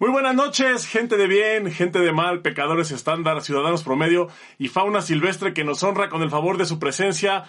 Muy buenas noches, gente de bien, gente de mal, pecadores estándar, ciudadanos promedio y fauna silvestre que nos honra con el favor de su presencia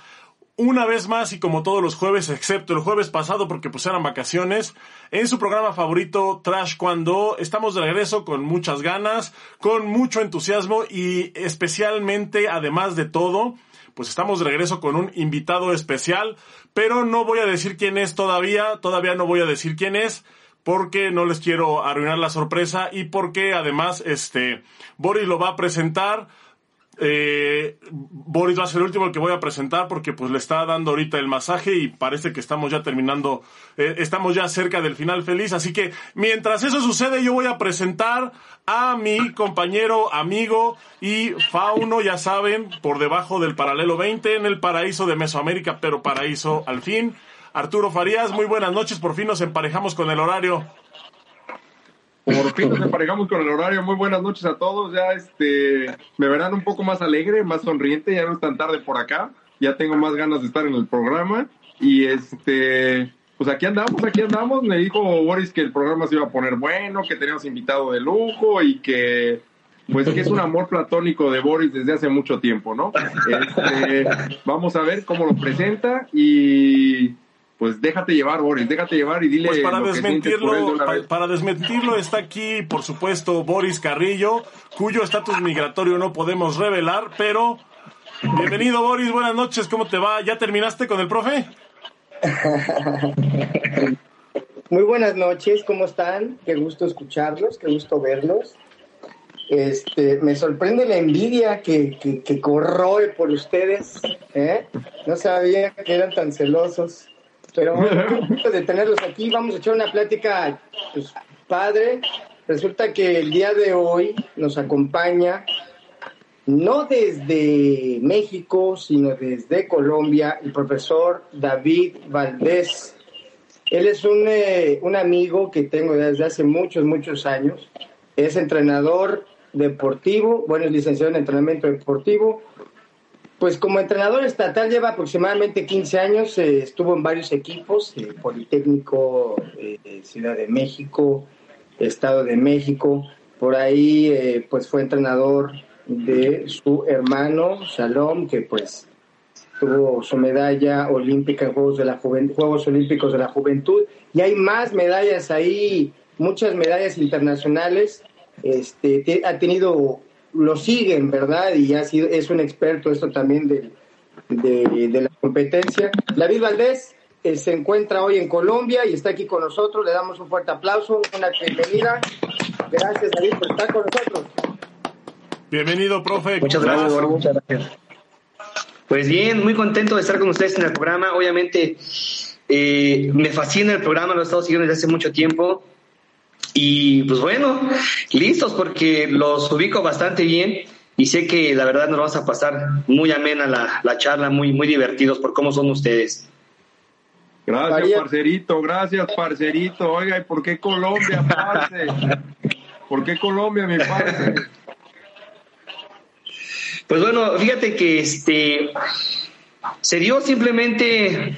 una vez más y como todos los jueves, excepto el jueves pasado porque eran vacaciones, en su programa favorito Trash Cuando. Estamos de regreso con muchas ganas, con mucho entusiasmo y especialmente, además de todo, pues estamos de regreso con un invitado especial, pero no voy a decir quién es todavía, todavía no voy a decir quién es, porque no les quiero arruinar la sorpresa y porque además este Boris lo va a presentar. Eh, Boris va a ser el último que voy a presentar porque pues le está dando ahorita el masaje y parece que estamos ya terminando, eh, estamos ya cerca del final feliz, así que mientras eso sucede yo voy a presentar a mi compañero, amigo y fauno, ya saben, por debajo del paralelo 20 en el paraíso de Mesoamérica, pero paraíso al fin. Arturo Farías, muy buenas noches, por fin nos emparejamos con el horario. Por fin nos emparejamos con el horario, muy buenas noches a todos, ya este, me verán un poco más alegre, más sonriente, ya no es tan tarde por acá, ya tengo más ganas de estar en el programa y este, pues aquí andamos, aquí andamos, me dijo Boris que el programa se iba a poner bueno, que teníamos invitado de lujo y que pues que es un amor platónico de Boris desde hace mucho tiempo, ¿no? Este, vamos a ver cómo lo presenta y pues déjate llevar, Boris, déjate llevar y dile. Pues para desmentirlo, para, desmentirlo está aquí, por supuesto, Boris Carrillo, cuyo estatus migratorio no podemos revelar, pero bienvenido, Boris, buenas noches, ¿cómo te va? ¿Ya terminaste con el profe? Muy buenas noches, ¿cómo están? Qué gusto escucharlos, qué gusto verlos. Este, me sorprende la envidia que, que, corroe por ustedes. ¿eh? No sabía que eran tan celosos. Pero bueno, de tenerlos aquí, vamos a echar una plática pues, padre. Resulta que el día de hoy nos acompaña, no desde México, sino desde Colombia, el profesor David Valdés. Él es un, eh, un amigo que tengo desde hace muchos, muchos años. Es entrenador deportivo, bueno, es licenciado en entrenamiento deportivo, pues como entrenador estatal lleva aproximadamente 15 años, eh, estuvo en varios equipos, eh, Politécnico, eh, Ciudad de México, Estado de México, por ahí pues fue entrenador de su hermano Shalom, que pues tuvo su medalla olímpica en Juegos, de la Juegos Olímpicos de la Juventud, y hay más medallas ahí, muchas medallas internacionales, este, ha tenido lo siguen, ¿verdad? Y ha sido, es un experto esto también de, de, la competencia. David Valdés eh, se encuentra hoy en Colombia y está aquí con nosotros. Le damos un fuerte aplauso, una bienvenida. Gracias, David, por estar con nosotros. Bienvenido, profe. Muchas gracias, muchas gracias. Pues bien, muy contento de estar con ustedes en el programa. Obviamente, eh, me fascina el programa, lo he estado siguiendo desde hace mucho tiempo. Y pues bueno, listos porque los ubico bastante bien y sé que la verdad nos vamos a pasar muy amena la, la charla, muy, muy divertidos por cómo son ustedes. Gracias, parcerito, gracias, parcerito. Oiga, ¿y por qué Colombia, parce? ¿Por qué Colombia, mi parce? Pues bueno, fíjate que este se dio simplemente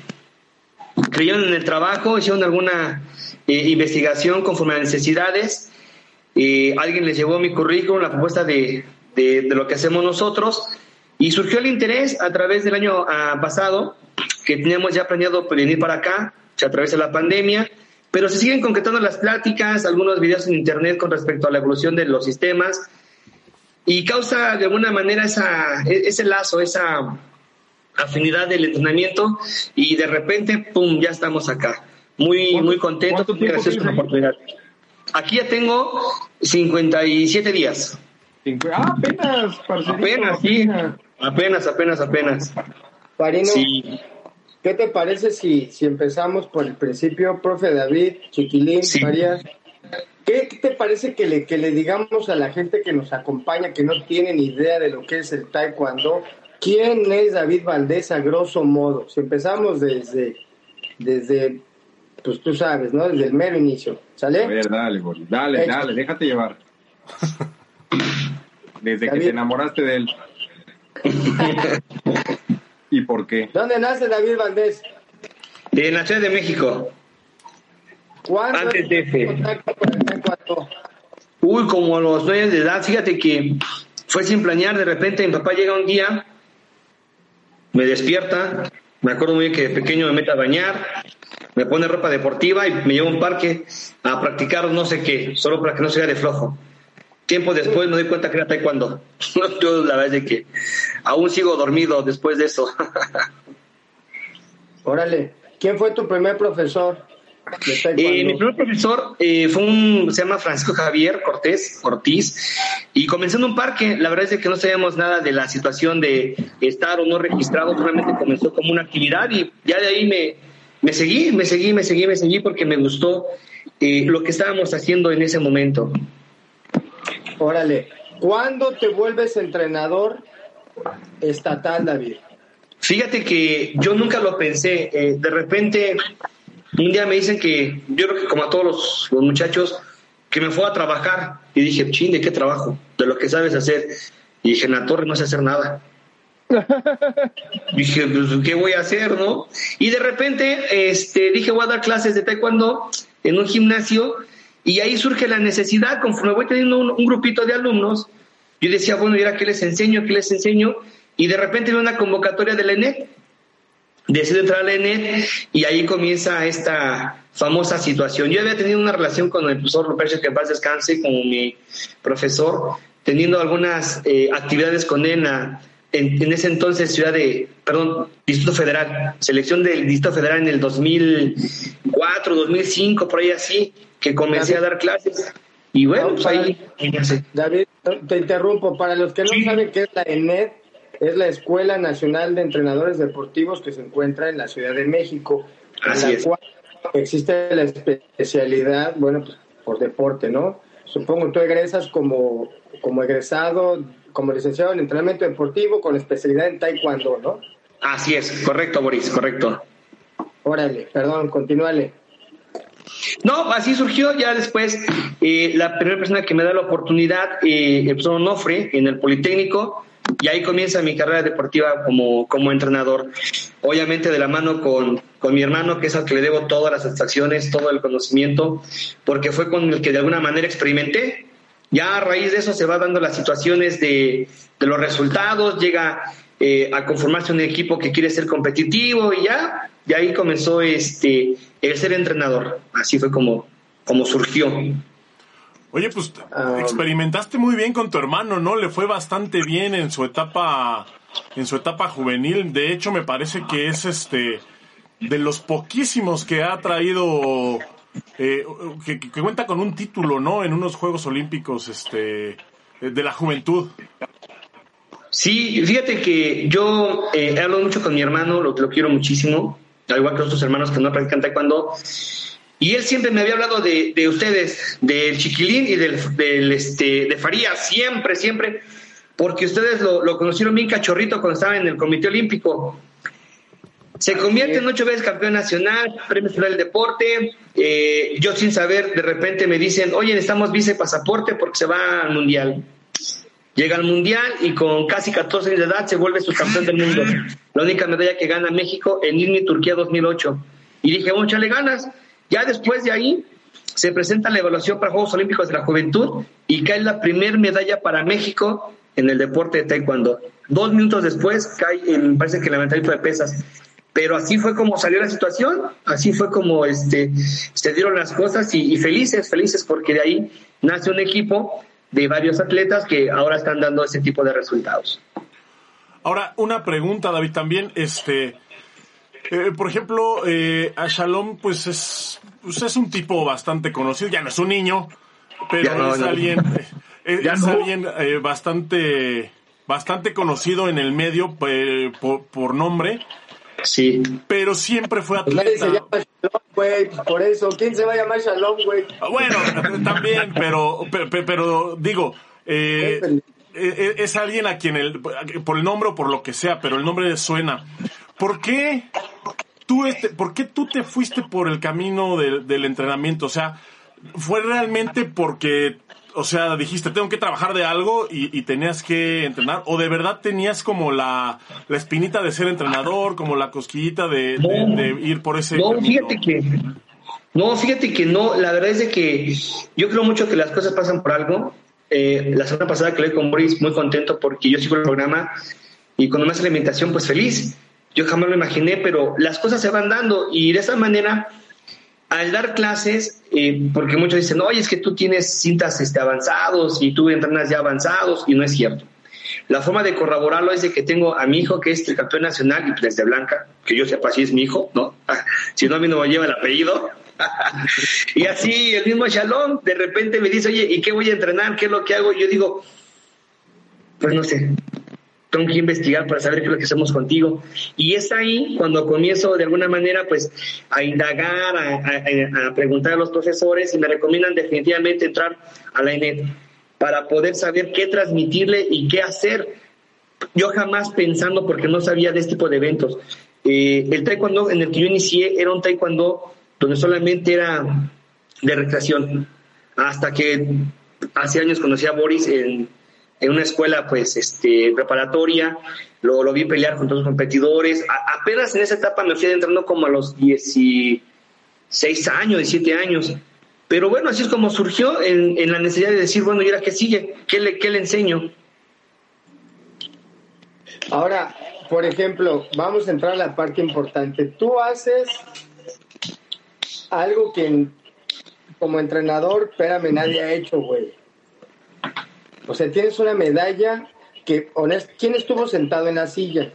creyeron en el trabajo, hicieron alguna eh, investigación conforme a necesidades. Eh, alguien les llevó mi currículum, la propuesta de, de, lo que hacemos nosotros, y surgió el interés a través del año ah, pasado, que teníamos ya planeado venir para acá, a través de la pandemia, pero se siguen concretando las pláticas, algunos videos en internet con respecto a la evolución de los sistemas, y causa de alguna manera esa, e, ese lazo, esa afinidad del entrenamiento, y de repente, ¡pum!, ya estamos acá. Muy, muy contento. Gracias por la oportunidad. Aquí ya tengo 57 días. Ah, apenas, Apenas, sí. Apenas, apenas, apenas. Parino, ¿qué te parece si, si empezamos por el principio, profe David, Chiquilín, María? ¿Qué te parece que le, que le digamos a la gente que nos acompaña, que no tiene ni idea de lo que es el taekwondo? ¿Quién es David Valdés a grosso modo? Si empezamos desde, desde pues tú sabes, ¿no? Desde el mero inicio. ¿Sale? A ver, dale, Dale, dale, déjate llevar. Desde que te enamoraste de él. ¿Y por qué? ¿Dónde nace David Valdés? En la Ciudad de México. ¿Cuándo Antes de Uy, como a los nueve de edad, fíjate que fue sin planear, de repente mi papá llega un día, me despierta, me acuerdo muy bien que de pequeño me mete a bañar, me pone ropa deportiva y me lleva a un parque a practicar no sé qué, solo para que no sea de flojo. Tiempo después me doy cuenta que era taekwondo. Yo la verdad es que aún sigo dormido después de eso. Órale, ¿quién fue tu primer profesor? Eh, mi primer profesor eh, fue un, se llama Francisco Javier Cortés Ortiz, y comenzó en un parque. La verdad es que no sabíamos nada de la situación de estar o no registrado, solamente comenzó como una actividad y ya de ahí me, me seguí, me seguí, me seguí, me seguí porque me gustó eh, lo que estábamos haciendo en ese momento. Órale, ¿cuándo te vuelves entrenador estatal, David? Fíjate que yo nunca lo pensé. de repente un día me dicen que, yo creo que como a todos los, muchachos, que me fue a trabajar. Y dije, ching, ¿de qué trabajo? De lo que sabes hacer. Y dije, en la torre no sé hacer nada. dije, pues, ¿qué voy a hacer, no? Y de repente, este, dije, voy a dar clases de taekwondo en un gimnasio. Y ahí surge la necesidad, conforme voy teniendo un, grupito de alumnos, yo decía, bueno, ¿y ahora qué les enseño? ¿Qué les enseño? Y de repente veo una convocatoria de la ENET decido entrar a la ENET y ahí comienza esta famosa situación. Yo había tenido una relación con el profesor López que en paz descanse como mi profesor, teniendo algunas eh, actividades con él en, en, ese entonces ciudad de, perdón, Distrito Federal, selección del Distrito Federal en el 2004, 2005, por ahí así, que comencé a dar clases. Y bueno, pues ahí... David, te interrumpo, para los que no saben qué es la ENET, es la Escuela Nacional de Entrenadores Deportivos que se encuentra en la Ciudad de México, Así en la cual existe la especialidad, bueno, pues, por deporte, ¿no? Supongo tú egresas como, como egresado, como licenciado en entrenamiento deportivo con especialidad en taekwondo, ¿no? Así es, correcto, Boris, correcto. Órale, perdón, continúale. No, así surgió ya después eh, la primera persona que me da la oportunidad, eh, el profesor Onofre, en el Politécnico, y ahí comienza mi carrera deportiva como, como entrenador. Obviamente de la mano con, con mi hermano, que es al que le debo todas las satisfacciones, todo el conocimiento, porque fue con el que de alguna manera experimenté. Ya a raíz de eso se va dando las situaciones de, de los resultados, llega eh, a conformarse un equipo que quiere ser competitivo y ya, y ahí comenzó este, el ser entrenador. Así fue como, como surgió. Oye, pues experimentaste muy bien con tu hermano, ¿no? Le fue bastante bien en su etapa en su etapa juvenil. De hecho, me parece que es este de los poquísimos que ha traído eh, que, cuenta con un título, ¿no? En unos Juegos Olímpicos este de la juventud. Sí, fíjate que yo eh, hablo mucho con mi hermano, lo, lo quiero muchísimo, al igual que otros hermanos que no practican taekwondo. Y él siempre me había hablado de, de ustedes, del Chiquilín y del, del, este, de Faría, siempre, siempre, porque ustedes lo, lo, conocieron bien cachorrito cuando estaba en el Comité Olímpico. Se convierte en ocho veces campeón nacional, premio nacional del deporte. Eh, yo sin saber, de repente me dicen, oye, necesitamos vice pasaporte porque se va al mundial. Llega al mundial y con casi 14 años de edad se vuelve subcampeón del mundo. La única medalla que gana México en Izmir, Turquía 2008. Y dije, vamos a echarle ganas. Ya después de ahí se presenta la evaluación para Juegos Olímpicos de la Juventud y cae la primer medalla para México en el deporte de taekwondo. Dos minutos después cae, en, parece que el levantamiento de pesas. Pero así fue como salió la situación, así fue como este, se dieron las cosas y, y felices, felices porque de ahí nace un equipo de varios atletas que ahora están dando ese tipo de resultados. Ahora, una pregunta, David, también, este, eh, por ejemplo, eh, a Shalom, pues es, pues es un tipo bastante conocido, ya no es un niño, pero es alguien, eh, es, alguien eh, bastante, bastante conocido en el medio por, por, nombre. Sí. Pero siempre fue atleta. se llama Shalom, güey, por eso. ¿Quién se va a llamar Shalom, güey? Ah, bueno, también, pero, pero, pero digo, eh, es alguien a quien el, por el nombre o por lo que sea, pero el nombre suena. ¿Por qué tú, este, ¿por qué tú te fuiste por el camino del entrenamiento? O sea, ¿fue realmente porque, o sea, dijiste, tengo que trabajar de algo y, tenías que entrenar? ¿O de verdad tenías como la, la espinita de ser entrenador, como la cosquillita de, ir por ese No, fíjate que No, fíjate que no, la verdad es de que yo creo mucho que las cosas pasan por algo. Eh, la semana pasada que leí con Boris, muy contento porque yo sigo el programa y cuando me hace la invitación, pues feliz. Yo jamás lo imaginé, pero las cosas se van dando y de esa manera, al dar clases, eh, porque muchos dicen, oye, es que tú tienes cintas este, avanzados y tú entrenas ya avanzados y no es cierto. La forma de corroborarlo es de que tengo a mi hijo que es el campeón nacional y desde Blanca, que yo sepa si es mi hijo, ¿no? si no, a mí no me lleva el apellido. y así el mismo Shalom de repente me dice, oye, ¿y qué voy a entrenar? ¿Qué es lo que hago? Y yo digo, pues no sé, tengo que investigar para saber qué es lo que hacemos contigo. Y es ahí cuando comienzo de alguna manera pues a indagar, a, preguntar a los profesores y me recomiendan definitivamente entrar a la ENET para poder saber qué transmitirle y qué hacer. Yo jamás pensando, porque no sabía de este tipo de eventos, eh, el taekwondo en el que yo inicié era un taekwondo donde solamente era de recreación, hasta que hace años conocí a Boris en, una escuela pues este preparatoria, lo, lo vi pelear con todos los competidores, apenas en esa etapa me fui adentrando como a los 16 años, 17 años, pero bueno, así es como surgió en, la necesidad de decir, bueno, ¿y ahora qué sigue? ¿Qué le, qué le enseño? Ahora, por ejemplo, vamos a entrar a la parte importante. Tú haces algo que como entrenador, espérame, nadie ha hecho, güey. O sea, tienes una medalla que, honest, ¿quién estuvo sentado en la silla?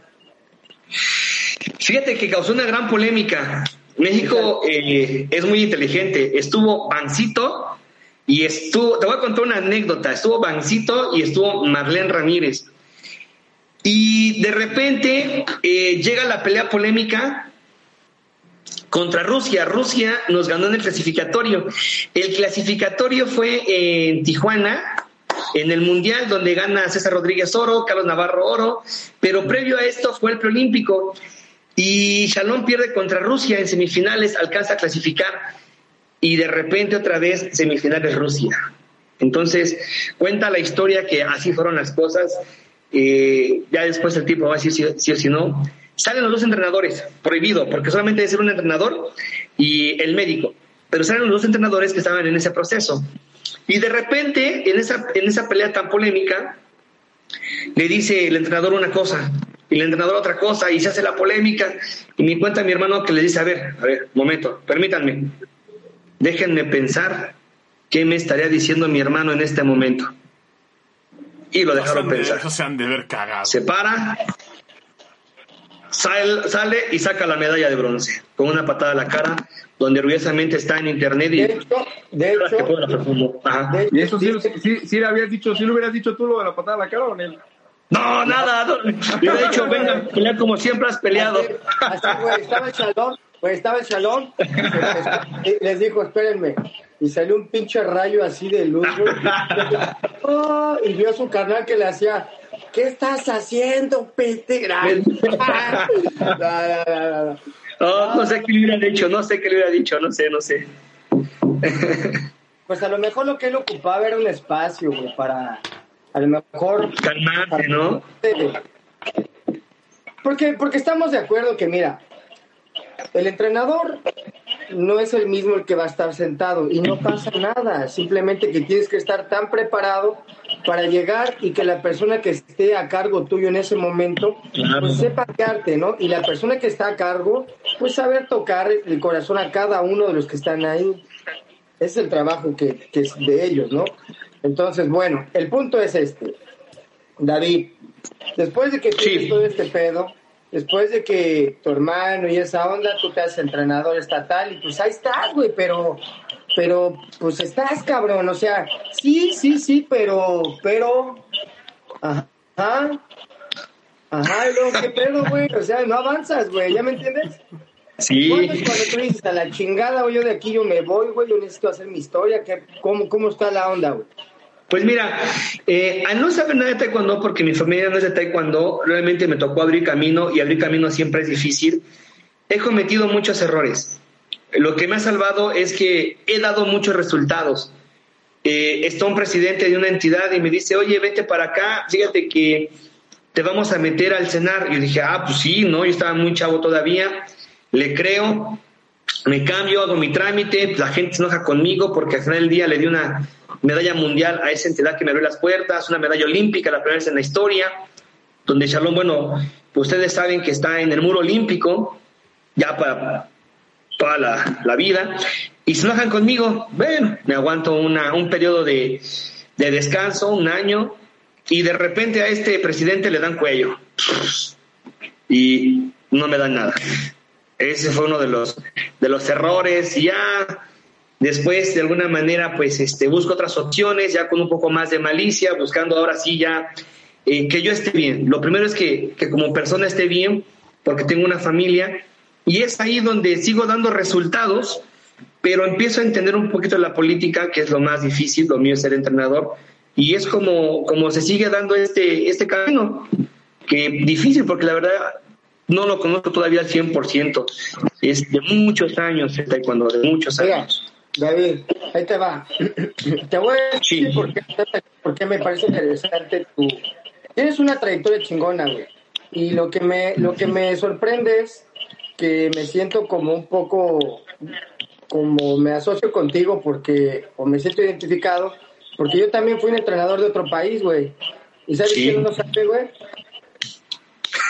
Fíjate que causó una gran polémica. México eh, es muy inteligente. Estuvo Bancito y estuvo, te voy a contar una anécdota, estuvo Bancito y estuvo Marlene Ramírez. Y de repente eh, llega la pelea polémica contra Rusia. Rusia nos ganó en el clasificatorio. El clasificatorio fue en Tijuana, en el Mundial, donde gana César Rodríguez Oro, Carlos Navarro Oro, pero previo a esto fue el preolímpico. Y Shalom pierde contra Rusia en semifinales, alcanza a clasificar y de repente otra vez semifinales Rusia. Entonces cuenta la historia que así fueron las cosas. Eh, ya después el tipo va a decir si, o si no. Salen los dos entrenadores, prohibido, porque solamente debe ser un entrenador y el médico. Pero salen los dos entrenadores que estaban en ese proceso. Y de repente, en esa, en esa pelea tan polémica, le dice el entrenador una cosa, y el entrenador otra cosa y se hace la polémica y me cuenta mi hermano que le dice, a ver, a ver, momento, permítanme, déjenme pensar qué me estaría diciendo mi hermano en este momento. Y lo dejaron pensar. se han de ver cagado. Se para, sale, sale, y saca la medalla de bronce con una patada a la cara, donde orgullosamente está en internet y de hecho, de hecho, y eso sí, sí, sí, le habías dicho, si ¿sí le hubieras dicho tú lo de la patada a la cara o en él. No, nada. No. Yo he dicho, venga, pelear como siempre has peleado. Así, güey, estaba el chalón, güey, estaba el chalón. Les dijo, espérenme. Y salió un pinche rayo así de luz, oh, y vio a su carnal que le hacía, ¿qué estás haciendo, pete? no, no sé qué le hubiera dicho, no sé qué le hubiera dicho, no sé, no sé. Pues a lo mejor lo que él ocupaba era un espacio, güey, para a lo mejor... Calmarte, ¿no? Porque, porque estamos de acuerdo que, mira, el entrenador no es el mismo el que va a estar sentado y no pasa nada, simplemente que tienes que estar tan preparado para llegar y que la persona que esté a cargo tuyo en ese momento pues sepa arte, ¿no? Y la persona que está a cargo pues saber tocar el corazón a cada uno de los que están ahí. Es el trabajo que, que es de ellos, ¿no? Entonces, bueno, el punto es este. David, después de que tienes todo este pedo, después de que tu hermano y esa onda, tú te haces entrenador estatal y pues ahí estás, güey, pero, pero, pues estás, cabrón, o sea, sí, sí, sí, pero, pero, ajá, ajá, luego, ¿qué pedo, güey? O sea, no avanzas, güey, ¿ya me entiendes? Sí. ¿Cuándo es cuando tú dices a la chingada, güey, yo de aquí yo me voy, güey, yo necesito hacer mi historia? ¿Qué, cómo, ¿Cómo está la onda, güey? Pues mira, eh, al no saber nada de taekwondo, porque mi familia no es de taekwondo, realmente me tocó abrir camino y abrir camino siempre es difícil. He cometido muchos errores. Lo que me ha salvado es que he dado muchos resultados. Eh, está un presidente de una entidad y me dice, oye, vete para acá, fíjate que te vamos a meter al cenar. Y yo dije, ah, pues sí, no, yo estaba muy chavo todavía le creo, me cambio, hago mi trámite, la gente se enoja conmigo porque al final del día le di una medalla mundial a esa entidad que me abrió las puertas, una medalla olímpica, la primera vez en la historia, donde Shalom, bueno, pues ustedes saben que está en el muro olímpico, ya para la, la vida, y se enojan conmigo, bueno, me aguanto una, un periodo de, de descanso, un año, y de repente a este presidente le dan cuello y no me dan nada. Ese fue uno de los, de los errores. Ya después, de alguna manera, pues este, busco otras opciones, ya con un poco más de malicia, buscando ahora sí ya eh, que yo esté bien. Lo primero es que, que como persona esté bien, porque tengo una familia, y es ahí donde sigo dando resultados, pero empiezo a entender un poquito la política, que es lo más difícil, lo mío es ser entrenador, y es como, como se sigue dando este, este camino, que difícil, porque la verdad no lo conozco todavía al 100%. Es de muchos años el taekwondo, de muchos años. David, ahí te va. Te voy a decir por, qué, me parece interesante tu... Tienes una trayectoria chingona, güey. Y lo que me, lo que me sorprende es que me siento como un poco, como me asocio contigo porque, o me siento identificado, porque yo también fui un entrenador de otro país, güey. ¿Y sabes quién no sabe, güey?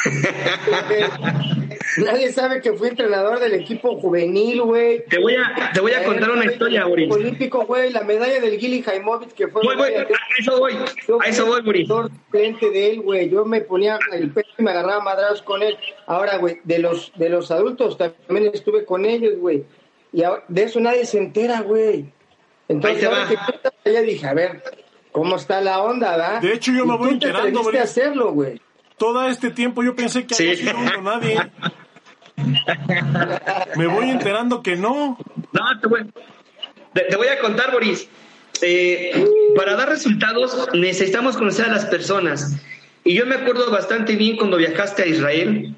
Nadie sabe que fui entrenador del equipo juvenil, güey. Te voy a, te voy a contar una historia, Boris. Olímpico, güey, la medalla del Gili Jaimovic que fue. Voy, voy, a eso voy, a eso voy, Boris. Frente de él, güey. Yo me ponía el pecho y me agarraba madrados con él. Ahora, güey, de los, de los adultos también estuve con ellos, güey. Y de eso nadie se entera, güey. Entonces, ahora que yo dije, a ver, ¿cómo está la onda, verdad? De hecho, yo me voy enterando, güey. hacerlo, güey todo este tiempo yo pensé que había sido nadie. Me voy enterando que no. No, te voy, te, voy a contar, Boris. Eh, para dar resultados necesitamos conocer a las personas. Y yo me acuerdo bastante bien cuando viajaste a Israel.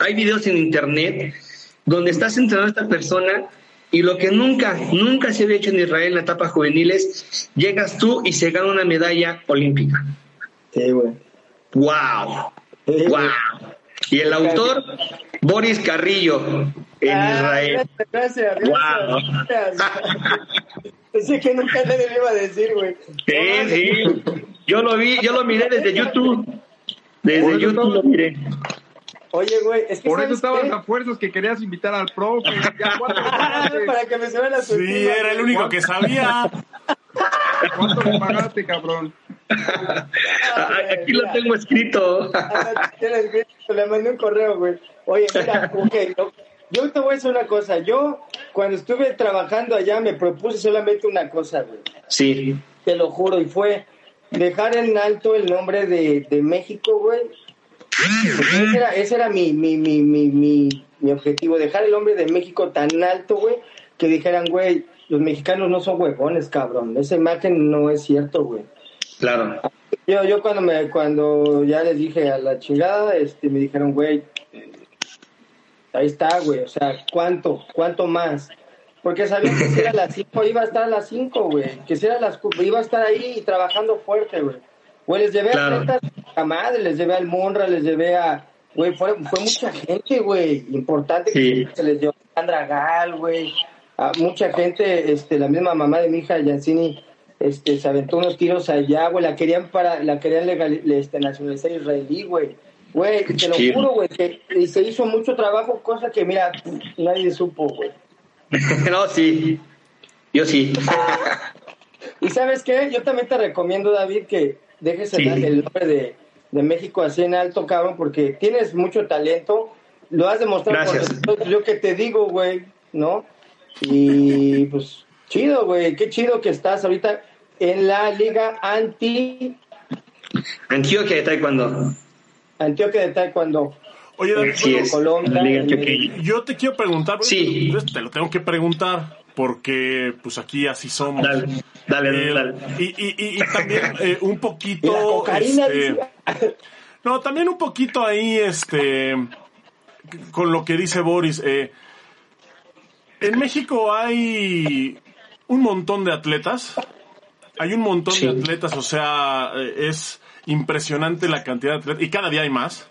Hay videos en internet donde estás entrenando a esta persona y lo que nunca, nunca se había hecho en Israel en la etapa juvenil es, llegas tú y se gana una medalla olímpica. Sí, güey. ¡Wow! ¡Wow! Y el autor, Boris Carrillo, en ah, Israel. Gracias, gracias. ¡Wow! Pensé que nunca nadie le iba a decir, güey. Sí, sí. Yo lo vi, yo lo miré desde YouTube. Desde YouTube lo miré. Oye, güey, es que Por eso estaban a fuerzas que querías invitar al profe. Para que me suene la Sí, era el único que sabía. ¿Cuánto le pagaste, cabrón? Aquí lo tengo escrito. Le mandé un correo, güey. Oye, mira, ok, yo te voy a decir una cosa. Yo, cuando estuve trabajando allá, me propuse solamente una cosa, güey. Sí. Te lo juro, y fue dejar en alto el nombre de, de México, güey. Ese era, ese era mi, mi, mi, mi, mi objetivo, dejar el nombre de México tan alto, güey, que dijeran, güey, los mexicanos no son huevones, cabrón. Esa imagen no es cierto, güey. Claro. Yo, yo cuando me, cuando ya les dije a la chingada, este, me dijeron, güey, ahí está, güey, o sea, ¿cuánto? ¿Cuánto más? Porque sabía que si era las 5 iba a estar a las 5, güey, que si era las iba a estar ahí trabajando fuerte, güey. Güey, les llevé a a madre, les llevé al Monra, les llevé a, güey, fue, fue mucha gente, güey, importante que se les dio a Sandra Gal, güey, a mucha gente, este, la misma mamá de mi hija, Yancini, este, se aventó unos tiros allá, güey, la querían para, la querían legal, este, nacionalizar israelí, güey. Güey, te lo juro, güey, que se hizo mucho trabajo, cosa que, mira, nadie supo, güey. no, sí, yo sí. y sabes qué, yo también te recomiendo, David, que dejes el, nombre de, de, México así en alto, cabrón, porque tienes mucho talento, lo has demostrado por yo que te digo, güey, ¿no? Y pues chido, güey, qué chido que estás ahorita en la liga anti... Antioquia de Taekwondo. Antioquia de Taekwondo. Oye, David, Colombia, yo te quiero preguntar, sí. te lo tengo que preguntar, porque pues aquí así somos. Dale, dale, dale. Y, y, y, también eh, un poquito... Este, no, también un poquito ahí, este, con lo que dice Boris. Eh, en México hay un montón de atletas. Hay un montón de atletas, o sea, eh, es impresionante la cantidad de atletas y cada día hay más.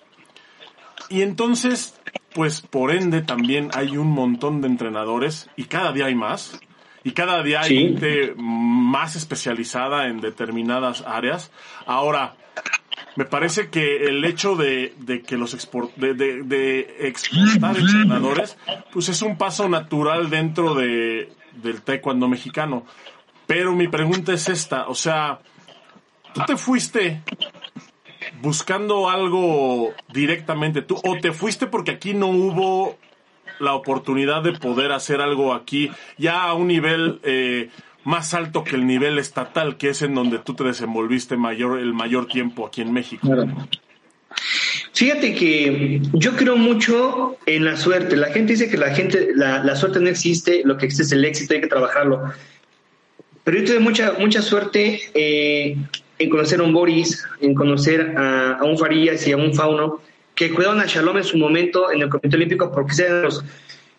Y entonces pues por ende también hay un montón de entrenadores y cada día hay más. Y cada día hay Sí. gente más especializada en determinadas áreas. Ahora, me parece que el hecho de, que los export, de exportar entrenadores, pues es un paso natural dentro de, del taekwondo mexicano. Pero mi pregunta es esta, o sea, tú te fuiste buscando algo directamente tú o te fuiste porque aquí no hubo la oportunidad de poder hacer algo aquí ya a un nivel eh, más alto que el nivel estatal que es en donde tú te desenvolviste mayor el mayor tiempo aquí en México. Fíjate que yo creo mucho en la suerte. La gente dice que la gente, la, la suerte no existe, lo que existe es el éxito, hay que trabajarlo. Pero yo tuve mucha, mucha suerte eh, en conocer a un Boris, en conocer a, a un Farías y a un Fauno, que cuidaron a Shalom en su momento en el Comité Olímpico porque sean los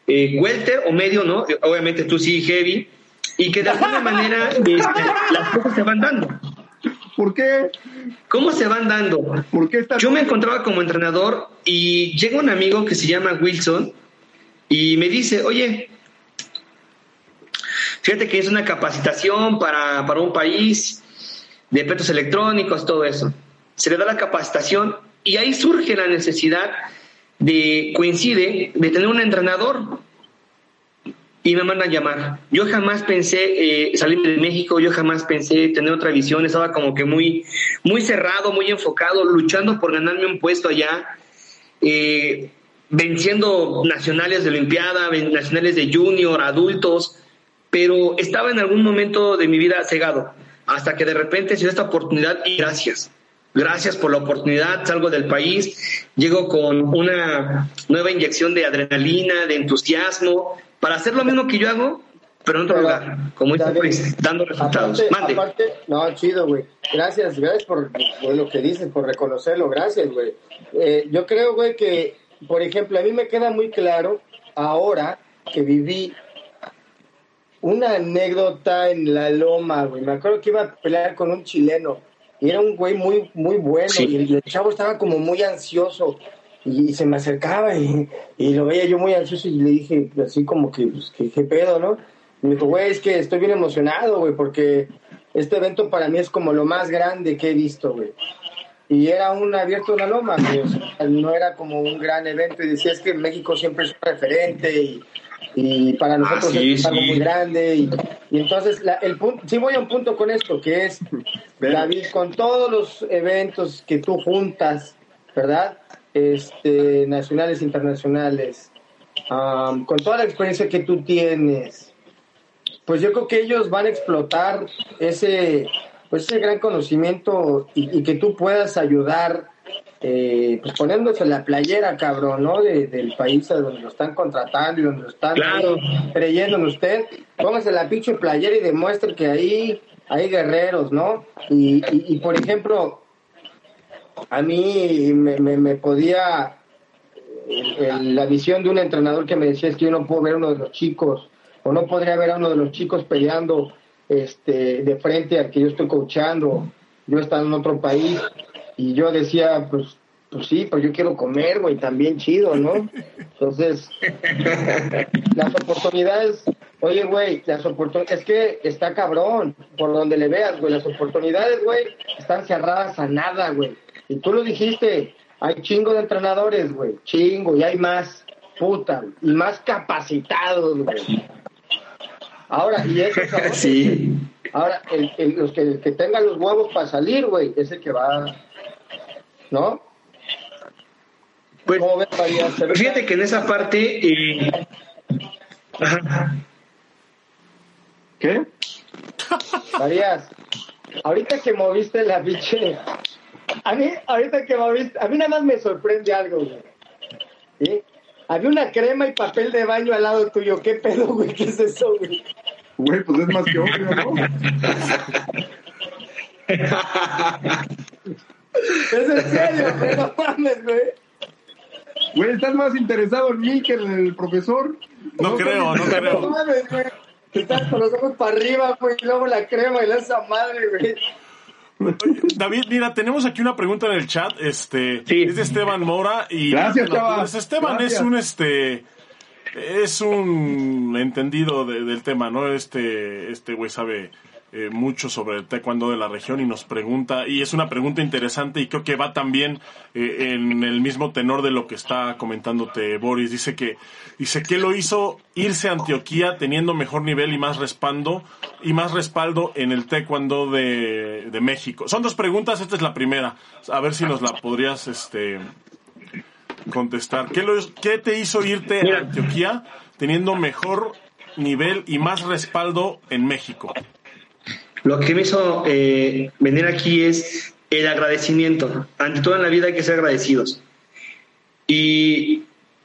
eh, welter o medio, ¿no? Obviamente tú sí, heavy, y que de alguna manera este, las cosas se van dando. ¿Por qué? ¿Cómo se van dando? ¿Por qué Yo me encontraba como entrenador y llega un amigo que se llama Wilson y me dice, oye, fíjate que es una capacitación para, para un país de petos electrónicos, todo eso. Se le da la capacitación y ahí surge la necesidad de, coincide, de tener un entrenador y me mandan llamar. Yo jamás pensé eh, salir de México, yo jamás pensé tener otra visión, estaba como que muy, muy cerrado, muy enfocado, luchando por ganarme un puesto allá, eh, venciendo nacionales de Olimpiada, nacionales de junior, adultos, pero estaba en algún momento de mi vida cegado, hasta que de repente se dio esta oportunidad y gracias. Gracias por la oportunidad, salgo del país, llego con una nueva inyección de adrenalina, de entusiasmo, para hacer lo mismo que yo hago, pero en otro Pero, lugar, como David, pues, dando resultados. Aparte, Mande. aparte, no, chido, güey. Gracias, gracias por, por lo que dices, por reconocerlo. Gracias, güey. Eh, yo creo, güey, que, por ejemplo, a mí me queda muy claro ahora que viví una anécdota en la loma, güey. Me acuerdo que iba a pelear con un chileno y era un güey muy, muy bueno Sí. y el chavo estaba como muy ansioso y, se me acercaba y, y lo veía yo muy ansioso y le dije así como que, pues, ¿qué, qué pedo, no? Y me dijo, güey, es que estoy bien emocionado, güey, porque este evento para mí es como lo más grande que he visto, güey. Y era un abierto de la loma, güey. o sea, no era como un gran evento. Y decía, es que México siempre es un referente y, y para nosotros Ah, sí, es algo sí. muy grande. Y, y entonces, la- el punto, sí voy a un punto con esto, que es, David, con todos los eventos que tú juntas, ¿verdad? Este, nacionales, internacionales, con toda la experiencia que tú tienes, pues yo creo que ellos van a explotar ese, pues ese gran conocimiento y, y que tú puedas ayudar, eh, pues poniéndose la playera, cabrón, ¿no? De- del país a donde lo están contratando y donde lo están Claro. creyendo en usted. Póngase la pinche playera y demuestre que ahí hay guerreros, ¿no? Y, y, y, por ejemplo, a mí me, me, me podía la visión de un entrenador que me decía es que yo no puedo ver a uno de los chicos o no podría ver a uno de los chicos peleando este de frente al que yo estoy coachando yo estaba en otro país y yo decía pues pues sí pero yo quiero comer güey también chido no entonces las oportunidades oye güey las oportunidades es que está cabrón por donde le veas güey las oportunidades güey están cerradas a nada güey y tú lo dijiste hay chingo de entrenadores güey chingo y hay más puta y más capacitados güey ahora y eso Sí. ahora el, el- los que, el que tenga los huevos para salir güey es el que va ¿no? Pues, ¿Cómo ves, María? ¿Se ve? fíjate que en esa parte... eh, ajá. ¿Qué? Marías, ahorita que moviste la biche, a mí, ahorita que moviste, a mí nada más me sorprende algo, güey. ¿Sí? Había una crema y papel de baño al lado tuyo. ¿Qué pedo, güey? ¿Qué es eso, güey? Güey, pues es más que obvio, ¿no? Es en serio, güey. No mames, güey. Güey, estás más interesado en mí que en el profesor. No creo, no No creo. mames, güey. Estás con los ojos para arriba, güey. Y luego la crema y la esa madre, güey. David, mira, tenemos aquí una pregunta en el chat, este, Sí. es de Esteban Mora y Gracias, chavas. pues, Esteban Gracias. es un este es un entendido de- del tema, ¿no? Este este güey sabe eh, mucho sobre el taekwondo de la región y nos pregunta y es una pregunta interesante y creo que va también eh, en el mismo tenor de lo que está comentándote Boris. Dice que dice que lo hizo irse a Antioquía teniendo mejor nivel y más respaldo y más respaldo en el taekwondo de, de México. Son dos preguntas, esta es la primera. A ver si nos la podrías este contestar. ¿Qué, lo, qué te hizo irte a Antioquía teniendo mejor nivel y más respaldo en México? Lo que me hizo eh, venir aquí es el agradecimiento. Ante todo en la vida hay que ser agradecidos. Y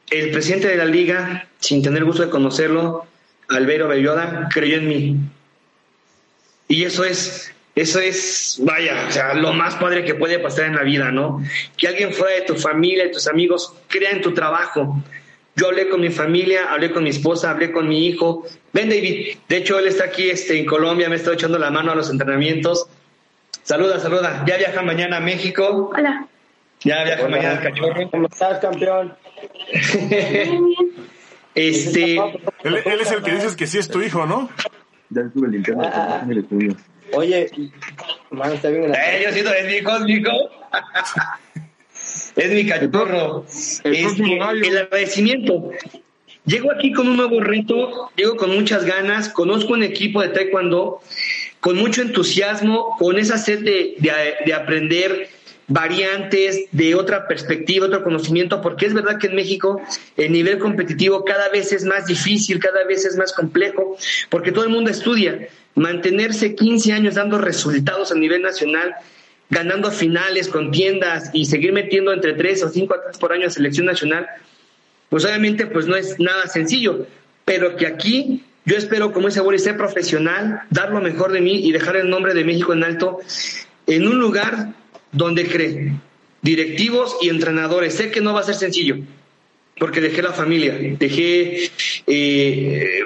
el presidente de la liga, sin tener gusto de conocerlo, Albero Belloda, creyó en mí. Y eso es, eso es, vaya, o sea, lo más padre que puede pasar en la vida, ¿no? Que alguien fuera de tu familia, de tus amigos, crea en tu trabajo. Yo hablé con mi familia, hablé con mi esposa, hablé con mi hijo. Ven, David. De hecho, él está aquí este, en Colombia, me está echando la mano a los entrenamientos. Saluda, saluda. Ya viaja mañana a México. Hola. Ya viaja Hola. mañana al cachorro. ¿Cómo estás, campeón? Este, Él, él es el que dices que sí es tu hijo, ¿no? Ya estuve limpiando Ah. el estudio. Oye, mano, está bien. en la- eh, yo siento, es mi hijo, es mi hijo. es mi cachorro. El Este, el agradecimiento. Llego aquí con un nuevo reto, llego con muchas ganas, conozco un equipo de taekwondo con mucho entusiasmo, con esa sed de, de, de aprender variantes, de otra perspectiva, otro conocimiento, porque es verdad que en México el nivel competitivo cada vez es más difícil, cada vez es más complejo, porque todo el mundo estudia. Mantenerse 15 años dando resultados a nivel nacional, ganando finales, contiendas y seguir metiendo entre 3 o 5 atletas por año a selección nacional, pues obviamente pues no es nada sencillo, pero que aquí yo espero como ese Boris ser profesional, dar lo mejor de mí y dejar el nombre de México en alto en un lugar donde cree directivos y entrenadores. Sé que no va a ser sencillo, porque dejé la familia, dejé eh,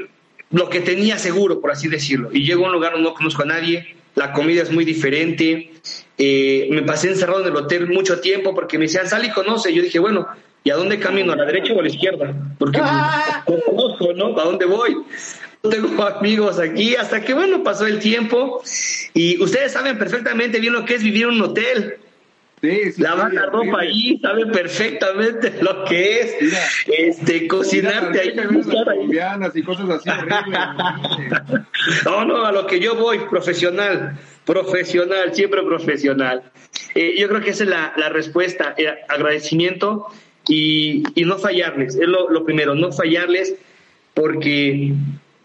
lo que tenía seguro, por así decirlo, y llego a un lugar donde no conozco a nadie, la comida es muy diferente, eh, me pasé encerrado en el hotel mucho tiempo porque me decían, sal y conoce, yo dije, bueno, ¿y a dónde camino? ¿A la derecha o a la izquierda? Porque no conozco, ¿no? ¿A dónde voy? No tengo amigos aquí, hasta que, bueno, pasó el tiempo y ustedes saben perfectamente bien lo que es vivir en un hotel. Sí, sí, Lavar sí, la ropa allí, saben perfectamente lo que es Mira. este cocinarte ahí. Las colombianas y cosas así horribles. No, no, a lo que yo voy, profesional, profesional, siempre profesional. Eh, yo creo que esa es la, la respuesta, eh, agradecimiento y, y no fallarles, es lo, lo primero, no fallarles porque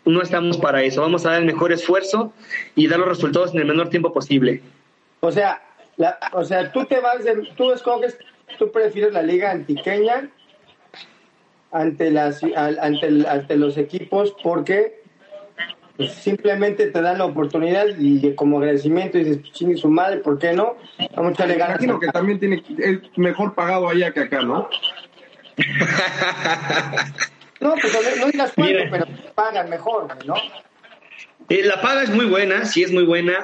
no estamos para eso, vamos a dar el mejor esfuerzo y dar los resultados en el menor tiempo posible. O sea, la, o sea, tú te vas, de, tú escoges, tú prefieres la liga antiqueña ante las, ante, el- ante los equipos porque pues, simplemente te dan la oportunidad y como agradecimiento dices, pues chingue su madre, ¿por qué no? Vamos a echarle Me ganas. imagino que también tiene, es mejor pagado allá que acá, ¿no? No, pues no, no digas cuánto, Mira. pero pagan mejor, ¿no? Eh, la paga es muy buena, sí es muy buena,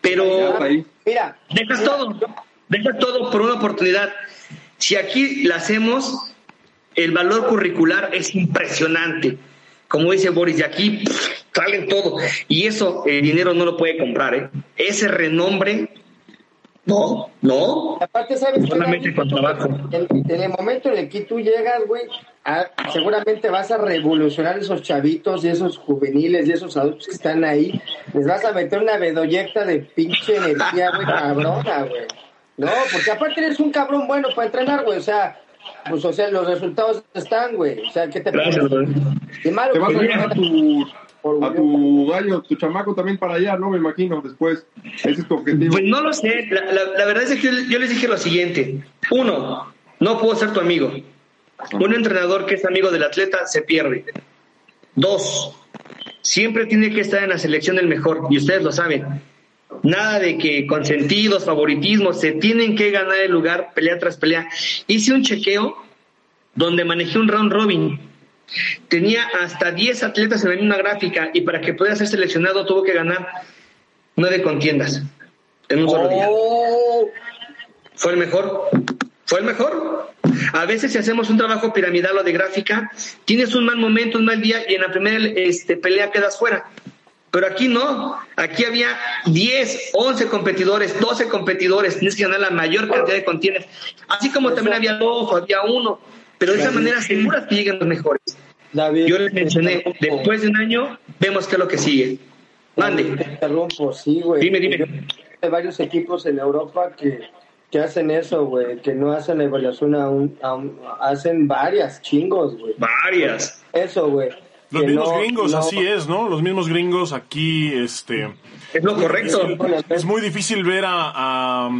pero... Mira, Dejas mira, todo, dejas todo por una oportunidad. Si aquí la hacemos, el valor curricular es impresionante. Como dice Boris, de aquí salen todo. Y eso el dinero no lo puede comprar, ¿eh? Ese renombre, no, no. Aparte, ¿sabes Solamente con trabajo. En, en el momento en el que tú llegas, güey, a- seguramente vas a revolucionar esos chavitos y esos juveniles y esos adultos que están ahí. Les vas a meter una bedoyecta de pinche energía, güey, cabrona, güey. No, porque aparte eres un cabrón bueno para entrenar, güey. O sea, pues, o sea, los resultados están, güey. O sea, ¿qué te Gracias, Te vas a llevar a tu, por- a tu gallo, tu chamaco también para allá, ¿no? Me imagino, después. Ese es tu objetivo. Pues no lo sé. La, la- la verdad es que yo, yo les dije lo siguiente. Uno, no puedo ser tu amigo. Un entrenador que es amigo del atleta se pierde. Dos, siempre tiene que estar en la selección del mejor, y ustedes lo saben. Nada de que consentidos, favoritismos, se tienen que ganar el lugar pelea tras pelea. Hice un chequeo donde manejé un round robin. Tenía hasta 10 atletas en la misma gráfica y para que pudiera ser seleccionado tuvo que ganar nueve contiendas. en un solo día. Oh, ¿Fue el mejor? ¿Fue el mejor? A veces si hacemos un trabajo piramidal o de gráfica, tienes un mal momento, un mal día y en la primera este, pelea quedas fuera. Pero aquí no, aquí había 10, 11 competidores, 12 competidores, tienes que ganar la mayor cantidad de contiendas. Así como también había dos, había uno, pero de esa manera seguras que lleguen los mejores. David, Yo les mencioné, después de un año, vemos qué es lo que sigue. Te Mande. interrumpo, sí, güey. Dime, dime. Hay varios equipos en Europa que, que hacen eso, güey, que no hacen la evaluación a un, a un- hacen varias chingos, güey. Varias. Eso, güey. Los mismos no- gringos, no- así es, ¿no? Los mismos gringos aquí, este... Es lo correcto. Es muy difícil ver a, a-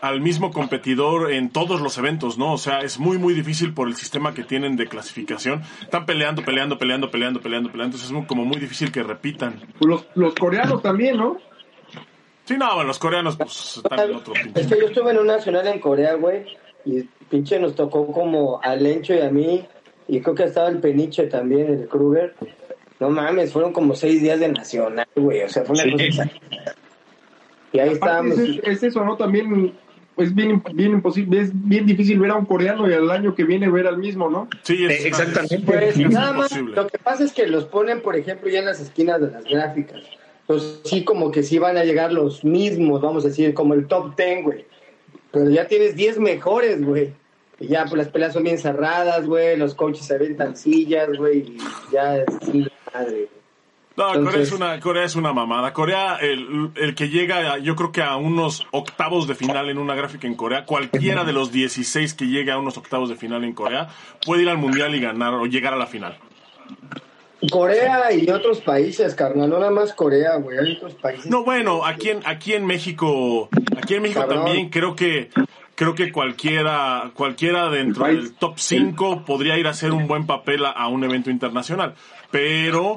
al mismo competidor en todos los eventos, ¿no? O sea, es muy, muy difícil por el sistema que tienen de clasificación. Están peleando, peleando, peleando, peleando, peleando, peleando. Entonces es muy- como muy difícil que repitan. Los, los coreanos también, ¿no? Sí, no, bueno, los coreanos pues están en otro pinche. Es que yo estuve en un nacional en Corea, güey, y pinche nos tocó como a Lencho y a mí, y creo que estaba el Peniche también, el Kruger. No mames, fueron como seis días de nacional, güey, o sea, fue una Sí. cosa... Y ahí estábamos. es, es eso, ¿no? También es bien, bien imposible, es bien difícil ver a un coreano y al año que viene ver al mismo, ¿no? Sí, es, Eh, exactamente. Pues es nada más, lo que pasa es que los ponen, por ejemplo, ya en las esquinas de las gráficas. Entonces, sí, como que sí van a llegar los mismos, vamos a decir, como el top 10, güey. Pero ya tienes 10 mejores, güey. Y ya, pues las peleas son bien cerradas, güey. Los coaches se aventan sillas, güey. Y ya es sí, madre, güey. No, Corea es una, Corea es una mamada. Corea, el, el que llega, a- yo creo que a unos octavos de final en una gráfica en Corea, cualquiera de los 16 que llegue a unos octavos de final en Corea, puede ir al mundial y ganar o llegar a la final. Corea y otros países, carnal. No nada más Corea, güey. Hay otros países. No, bueno, aquí en, aquí en México, aquí en México Cabrón. también creo que, creo que cualquiera, cualquiera dentro país. del top 5 podría ir a hacer un buen papel a, a un evento internacional. Pero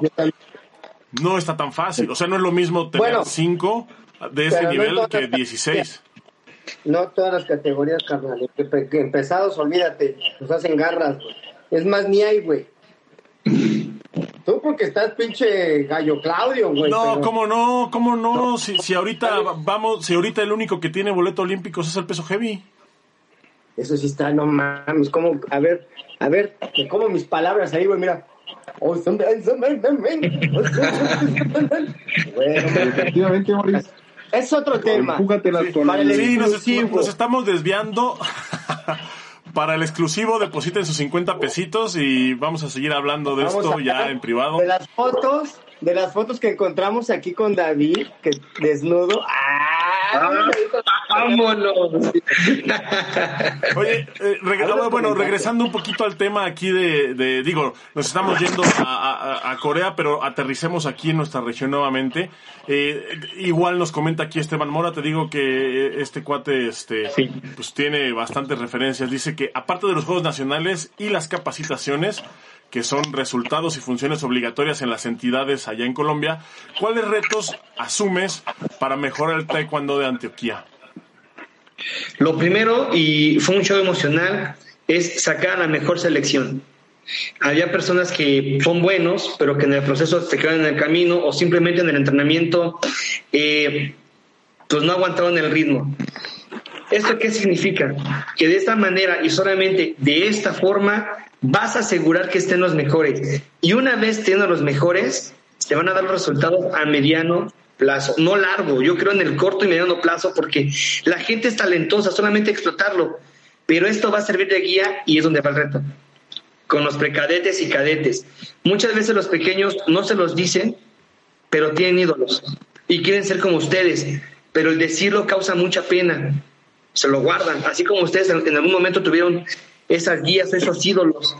no está tan fácil. O sea, no es lo mismo tener Bueno, 5 de ese no nivel que las 16. No todas las categorías, carnal. Pesados, olvídate. Nos hacen garras, güey. Es más, ni hay, güey. Tú porque estás pinche gallo Claudio, güey. No, pero- ¿cómo no? ¿Cómo no? Si, si ahorita vamos, si ahorita el único que tiene boleto olímpicos es el peso heavy. Eso sí está, no mames. ¿Cómo? A ver, a ver, me como mis palabras ahí, güey, mira. Oh, son- son- Güey, Efectivamente, Boris. es otro tema. El Sí, nos, nos estamos desviando. Para el exclusivo, depositen sus 50 pesitos y vamos a seguir hablando de Vamos esto ya en privado. De las fotos, de las fotos que encontramos aquí con David, que desnudo. ¡Ah! Vámonos. Oye, eh, reg- ah, bueno, regresando un poquito al tema aquí de, de- digo, nos estamos yendo a, a- a Corea, pero aterricemos aquí en nuestra región nuevamente. Eh, igual nos comenta aquí Esteban Mora, te digo que eh, este cuate, este, Sí. pues tiene bastantes referencias. Dice que aparte de los Juegos Nacionales y las capacitaciones, que son resultados y funciones obligatorias en las entidades allá en Colombia, ¿cuáles retos asumes para mejorar el taekwondo de Antioquia? Lo primero, y fue un show emocional, es sacar la mejor selección. Había personas que son buenos, pero que en el proceso se quedan en el camino o simplemente en el entrenamiento, eh, pues no aguantaron el ritmo. ¿Esto qué significa? Que de esta manera y solamente de esta forma vas a asegurar que estén los mejores. Y una vez teniendo los mejores, te van a dar resultados a mediano plazo, no largo. Yo creo en el corto y mediano plazo porque la gente es talentosa, solamente explotarlo. Pero esto va a servir de guía y es donde va el reto. Con los precadetes y cadetes. Muchas veces los pequeños no se los dicen, pero tienen ídolos y quieren ser como ustedes. Pero el decirlo causa mucha pena. Se lo guardan. Así como ustedes en algún momento tuvieron esas guías, esos ídolos.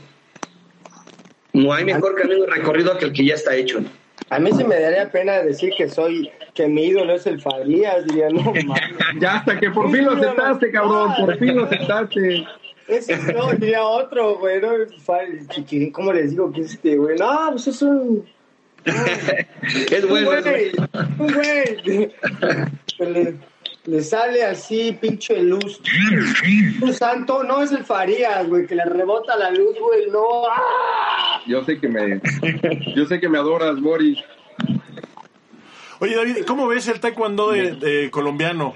No hay mejor camino recorrido que el que ya está hecho. A mí sí me daría pena decir que soy, que mi ídolo es el Farías, diría, no mames. Ya hasta que por fin lo aceptaste, cabrón, por fin lo aceptaste. Ese no, diría otro, güey, ¿no? ¿Cómo les digo que es este, güey? No, pues es un... Es Un bueno. es güey, un güey. Le, le sale así, pinche luz. Un santo, no es el Farías, güey, que le rebota la luz, güey, no. ¡ah! Yo sé que me, yo sé que me adoras, Boris. Oye, David, ¿cómo ves el taekwondo de, de colombiano?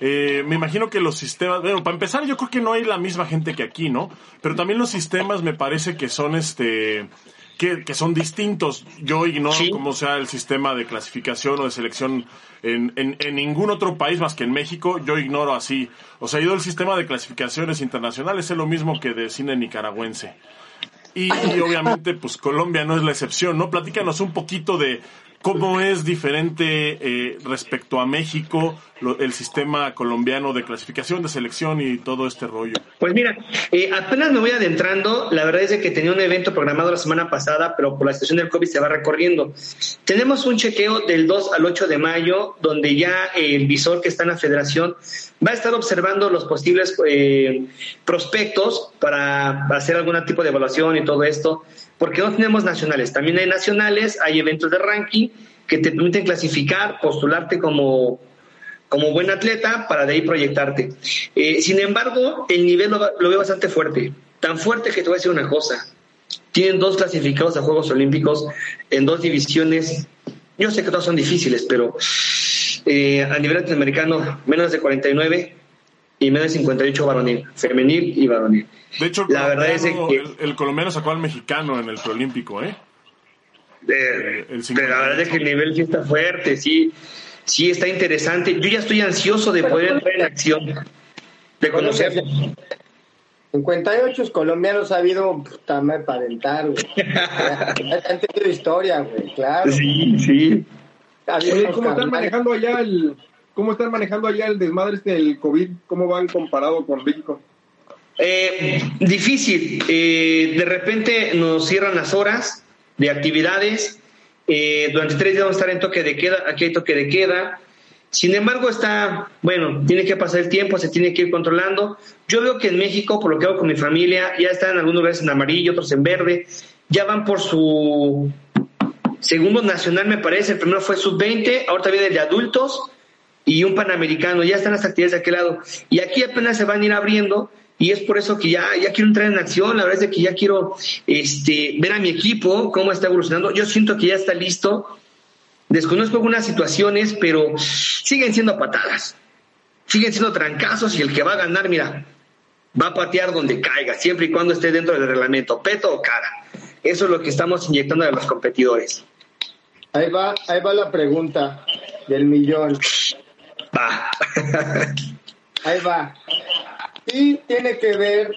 eh, me imagino que los sistemas, bueno, para empezar yo creo que no hay la misma gente que aquí, ¿no? Pero también los sistemas me parece que son este, que, que son distintos. Yo ignoro cómo sea el sistema de clasificación o de selección en, en, en, ningún otro país más que en México. Yo ignoro así. O sea, yo el sistema de clasificaciones internacionales es lo mismo que de cine nicaragüense. Y, y, obviamente, pues Colombia no es la excepción, ¿no? Platícanos un poquito de cómo es diferente eh, respecto a México el sistema colombiano de clasificación, de selección y todo este rollo. Pues mira, eh, apenas me voy adentrando, la verdad es que tenía un evento programado la semana pasada, pero por la situación del COVID se va recorriendo. Tenemos un chequeo del 2 al 8 de mayo, donde ya el visor que está en la federación va a estar observando los posibles eh, prospectos para hacer algún tipo de evaluación y todo esto, porque no tenemos nacionales, también hay nacionales, hay eventos de ranking que te permiten clasificar, postularte como como buen atleta para de ahí proyectarte. Eh, sin embargo, el nivel lo, lo, veo bastante fuerte, tan fuerte que te voy a decir una cosa. Tienen dos clasificados a Juegos Olímpicos en dos divisiones. Yo sé que todos son difíciles, pero eh, a nivel latinoamericano, menos de 49 y menos de 58 varonil, femenil y varonil. De hecho, la verdad es que el, el, colombiano sacó al mexicano en el preolímpico, ¿eh? Eh, el la verdad es que el nivel sí está fuerte, sí sí está interesante. Yo ya estoy ansioso de poder entrar en acción, de conocerlo. 58 colombianos ha habido también para aventar, güey. Han tenido historia, güey, claro. Sí, sí. Oye, ¿Cómo están manejando allá el cómo están manejando allá el desmadre este del COVID? ¿Cómo van comparado con México? Eh, difícil. Eh, de repente nos cierran las horas de actividades eh, durante tres días vamos a estar en toque de queda, aquí hay toque de queda. Sin embargo, está, bueno, tiene que pasar el tiempo, se tiene que ir controlando. Yo veo que en México, por lo que hago con mi familia, ya están algunos lugares en amarillo, otros en verde, ya van por su segundo nacional, me parece. El primero fue sub-20, ahorita viene el de adultos y un panamericano. Ya están las actividades de aquel lado. Y aquí apenas se van a ir abriendo y es por eso que ya, ya quiero entrar en acción, la verdad es que ya quiero este, ver a mi equipo cómo está evolucionando. Yo siento que ya está listo. Desconozco algunas situaciones, pero siguen siendo patadas, siguen siendo trancazos y el que va a ganar, mira, va a patear donde caiga, siempre y cuando esté dentro del reglamento, peto o cara. Eso es lo que estamos inyectando a los competidores. Ahí va, ahí va la pregunta del millón. Va. ahí va. Y tiene que ver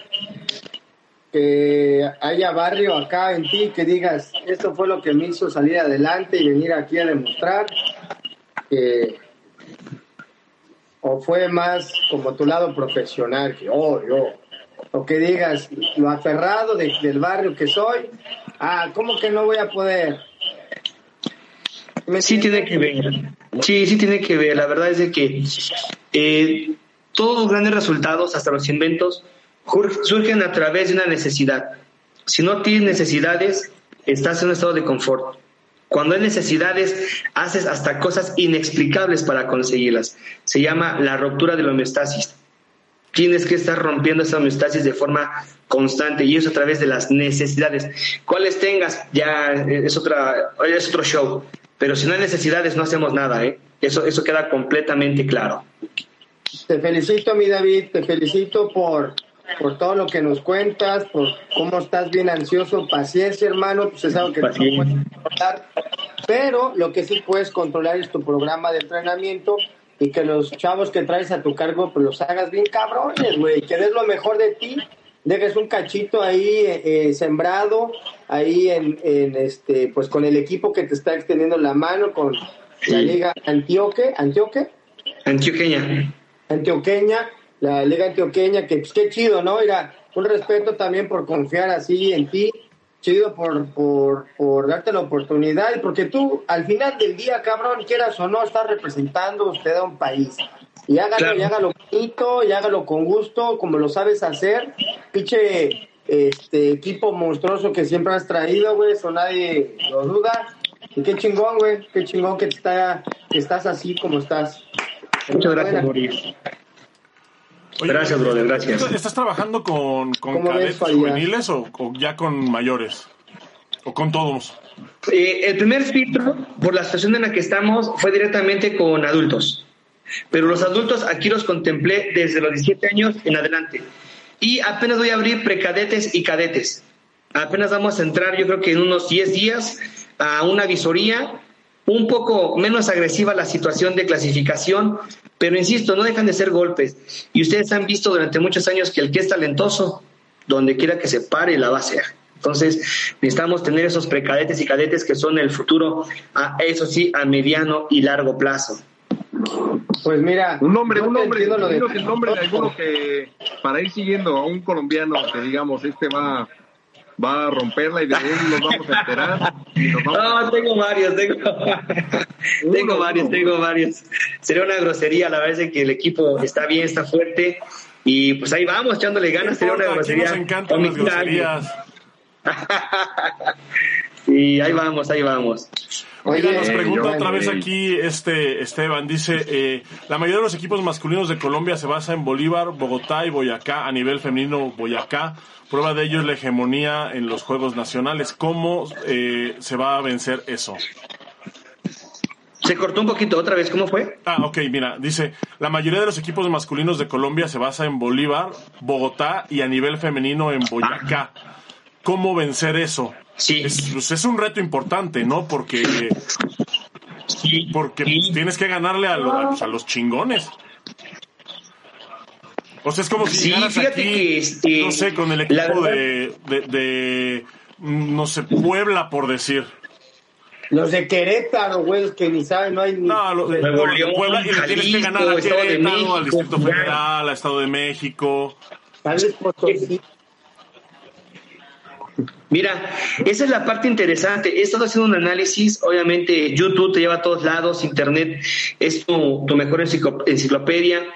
que haya barrio acá en ti, que digas, esto fue lo que me hizo salir adelante y venir aquí a demostrar, que, o fue más como tu lado profesional, que oh, yo, o que digas, lo aferrado de, del barrio que soy, ah, ¿cómo que no voy a poder? sí tiene que ver, sí, sí tiene que ver, la verdad es de que eh, todos los grandes resultados, hasta los inventos, surgen a través de una necesidad. Si no tienes necesidades, estás en un estado de confort. Cuando hay necesidades, haces hasta cosas inexplicables para conseguirlas. Se llama la ruptura de la homeostasis. Tienes que estar rompiendo esa homeostasis de forma constante y eso a través de las necesidades. Cuáles tengas, ya es, otra, otro show. Pero si no hay necesidades, no hacemos nada. ¿eh? Eso, eso queda completamente claro. Te felicito, mi David, te felicito por, por todo lo que nos cuentas, por cómo estás bien ansioso, paciencia, hermano, pues es algo que no puedes controlar, pero lo que sí puedes controlar es tu programa de entrenamiento y que los chavos que traes a tu cargo pues los hagas bien cabrones, güey, que des lo mejor de ti, dejes un cachito ahí eh, eh, sembrado, ahí en, en, este, pues con el equipo que te está extendiendo la mano, con la Liga Antioque, Antioque. Antioqueña antioqueña, la Liga Antioqueña, que pues qué chido, ¿no? Mira, un respeto también por confiar así en ti, chido por, por, por darte la oportunidad, y porque tú, al final del día, cabrón, quieras o no, estás representando usted a un país. Y hágalo, claro. y hágalo bonito, y hágalo con gusto, como lo sabes hacer. Pinche este equipo monstruoso que siempre has traído, güey, eso nadie lo duda. Y qué chingón, güey, qué chingón que, está, que estás así como estás. Muchas gracias, Boris. Oye, gracias, brother, gracias. ¿Estás trabajando con, con cadetes juveniles o, o, ya con mayores? ¿O con todos? Eh, el primer filtro, por la situación en la que estamos, fue directamente con adultos. pero los adultos aquí los contemplé desde los 17 años en adelante. Y apenas voy a abrir precadetes y cadetes. Apenas vamos a entrar, yo creo que en unos 10 días, a una visoría un poco menos agresiva la situación de clasificación, pero insisto, no dejan de ser golpes. Y ustedes han visto durante muchos años que el que es talentoso, donde quiera que se pare, la va a hacer. Entonces, necesitamos tener esos precadetes y cadetes que son el futuro, a, eso sí, a mediano y largo plazo. Pues mira, un nombre, un nombre, lo de- el nombre de alguno que para ir siguiendo a un colombiano que digamos este va va a romperla y de él nos vamos a enterar y nos vamos a- No, tengo varios, tengo, tengo varios, uno. tengo varios. Sería una grosería, la verdad es que el equipo está bien, está fuerte. Y pues ahí vamos, echándole ganas, sería una grosería. nos encantan las groserías. Y ahí vamos, ahí vamos. Oye, Mira, nos eh, pregunta otra vez aquí este Esteban, dice, eh, la mayoría de los equipos masculinos de Colombia se basa en Bolívar, Bogotá y Boyacá, a nivel femenino Boyacá. Prueba de ello es la hegemonía en los Juegos Nacionales. ¿Cómo eh, se va a vencer eso? Se cortó un poquito otra vez, ¿cómo fue? Ah, ok, mira, dice, la mayoría de los equipos masculinos de Colombia se basa en Bolívar, Bogotá y a nivel femenino en Boyacá. ¿Cómo vencer eso? Sí. Es, pues, es un reto importante, ¿no? Porque, Sí, porque sí. tienes que ganarle a, lo- a, pues, a los chingones. O sea, es como si Sí, llegaras fíjate aquí, que, este, no sé, con el equipo verdad- de, de, de, no sé, Puebla, por decir. Los de Querétaro, güey, que ni saben, no hay ni... No, lo- Nuevo no, de León, Puebla, y le tienes que ganar Jalisco, a Querétaro, al México, Distrito ya. Federal, al Estado de México. Tal vez. Mira, esa es la parte interesante. He estado haciendo un análisis, obviamente YouTube te lleva a todos lados, Internet es tu, mejor enciclo- enciclopedia,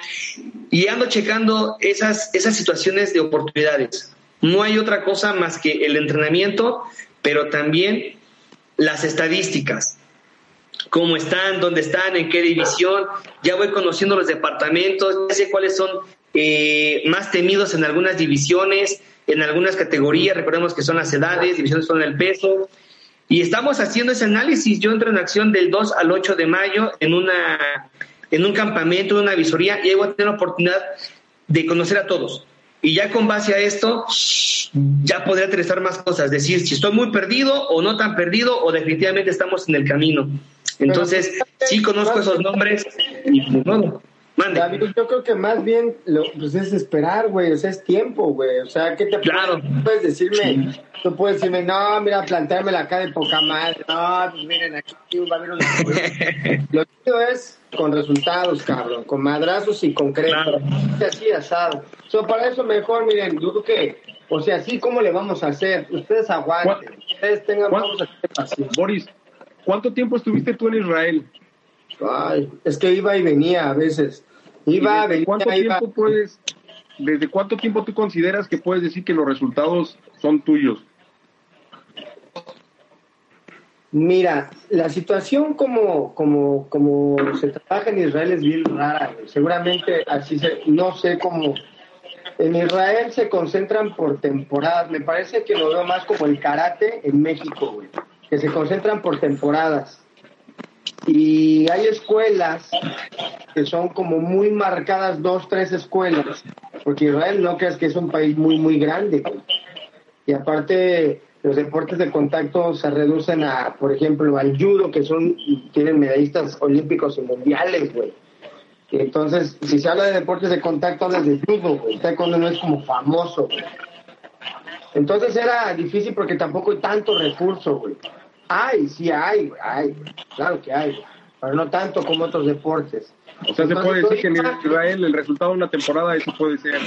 y ando checando esas, esas situaciones de oportunidades. No hay otra cosa más que el entrenamiento, pero también las estadísticas. Cómo están, dónde están, en qué división. Ya voy conociendo los departamentos, ya sé cuáles son eh, más temidos en algunas divisiones, en algunas categorías. Recordemos que son las edades, divisiones son el peso. Y estamos haciendo ese análisis. Yo entro en acción del 2 al 8 de mayo en, una, en un campamento, en una visoría, y ahí voy a tener la oportunidad de conocer a todos. Y ya con base a esto, ya podré aterrizar más cosas, decir si estoy muy perdido o no tan perdido o definitivamente estamos en el camino. Entonces, sí conozco esos nombres y pues, no, mande. David, yo creo que más bien lo, pues es esperar, güey, o sea, es tiempo, güey. O sea, ¿qué te Claro. puedes, puedes decirme? Tú puedes decirme, no, mira, planteármela acá de poca madre. No, pues miren, aquí va a haber unos... Lo chido es con resultados, cabrón, con madrazos y concreto. Claro. Así asado. So, para eso mejor, miren, yo creo que, o sea, así como le vamos a hacer, ustedes aguanten, ustedes tengan, ¿Cuál- vamos a hacer paciencia. Boris, ¿cuánto tiempo estuviste tú en Israel? Ay, es que iba y venía a veces. Iba, ¿Y desde venía, ¿Cuánto iba. tiempo puedes, desde cuánto tiempo tú consideras que puedes decir que los resultados son tuyos? Mira, la situación como, como, como se trabaja en Israel es bien rara. Seguramente así se, no sé cómo. En Israel se concentran por temporadas. Me parece que lo veo más como el karate en México, güey. Que se concentran por temporadas. Y hay escuelas que son como muy marcadas, dos, tres escuelas. Porque Israel no creas que es un país muy, muy grande. Y aparte, los deportes de contacto se reducen a, por ejemplo, al judo, que son tienen medallistas olímpicos y mundiales, güey. Entonces, si se habla de deportes de contacto, hablas de judo, güey. Taekwondo no es como famoso. Entonces era difícil porque tampoco hay tanto recurso, güey. Hay, sí hay, hay, claro que hay, pero no tanto como otros deportes. O sea, se puede decir que en Israel el resultado de una temporada, eso puede ser,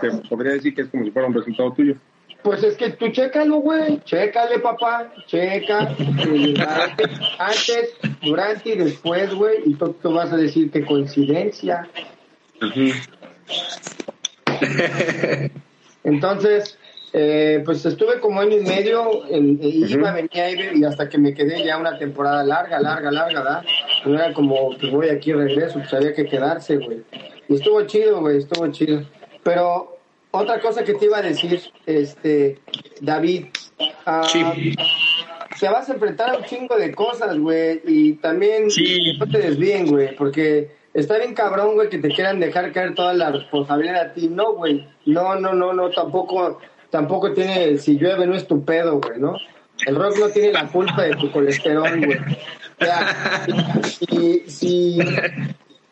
se podría decir que es como si fuera un resultado tuyo. Pues es que tú chécalo, güey. Chécale, papá. Checa. eh, antes, antes, durante y después, güey. Y tú, tú vas a decir que coincidencia. Entonces, eh, pues estuve como año y medio. En, y iba, venía y, hasta que me quedé ya una temporada larga, larga, larga, ¿verdad? No era como que voy aquí regreso. Pues había que quedarse, güey. Y estuvo chido, güey. Estuvo chido. Pero otra cosa que te iba a decir, este, David. ah, Sí. Te vas a enfrentar a un chingo de cosas, güey, y también Sí. no te desvíen, güey, porque está bien cabrón, güey, que te quieran dejar caer toda la responsabilidad a ti. No, güey. No, no, no, no, tampoco, tampoco tiene, si llueve no es tu pedo, güey, ¿no? El rock no tiene la culpa de tu colesterol, güey. O sea, y, si,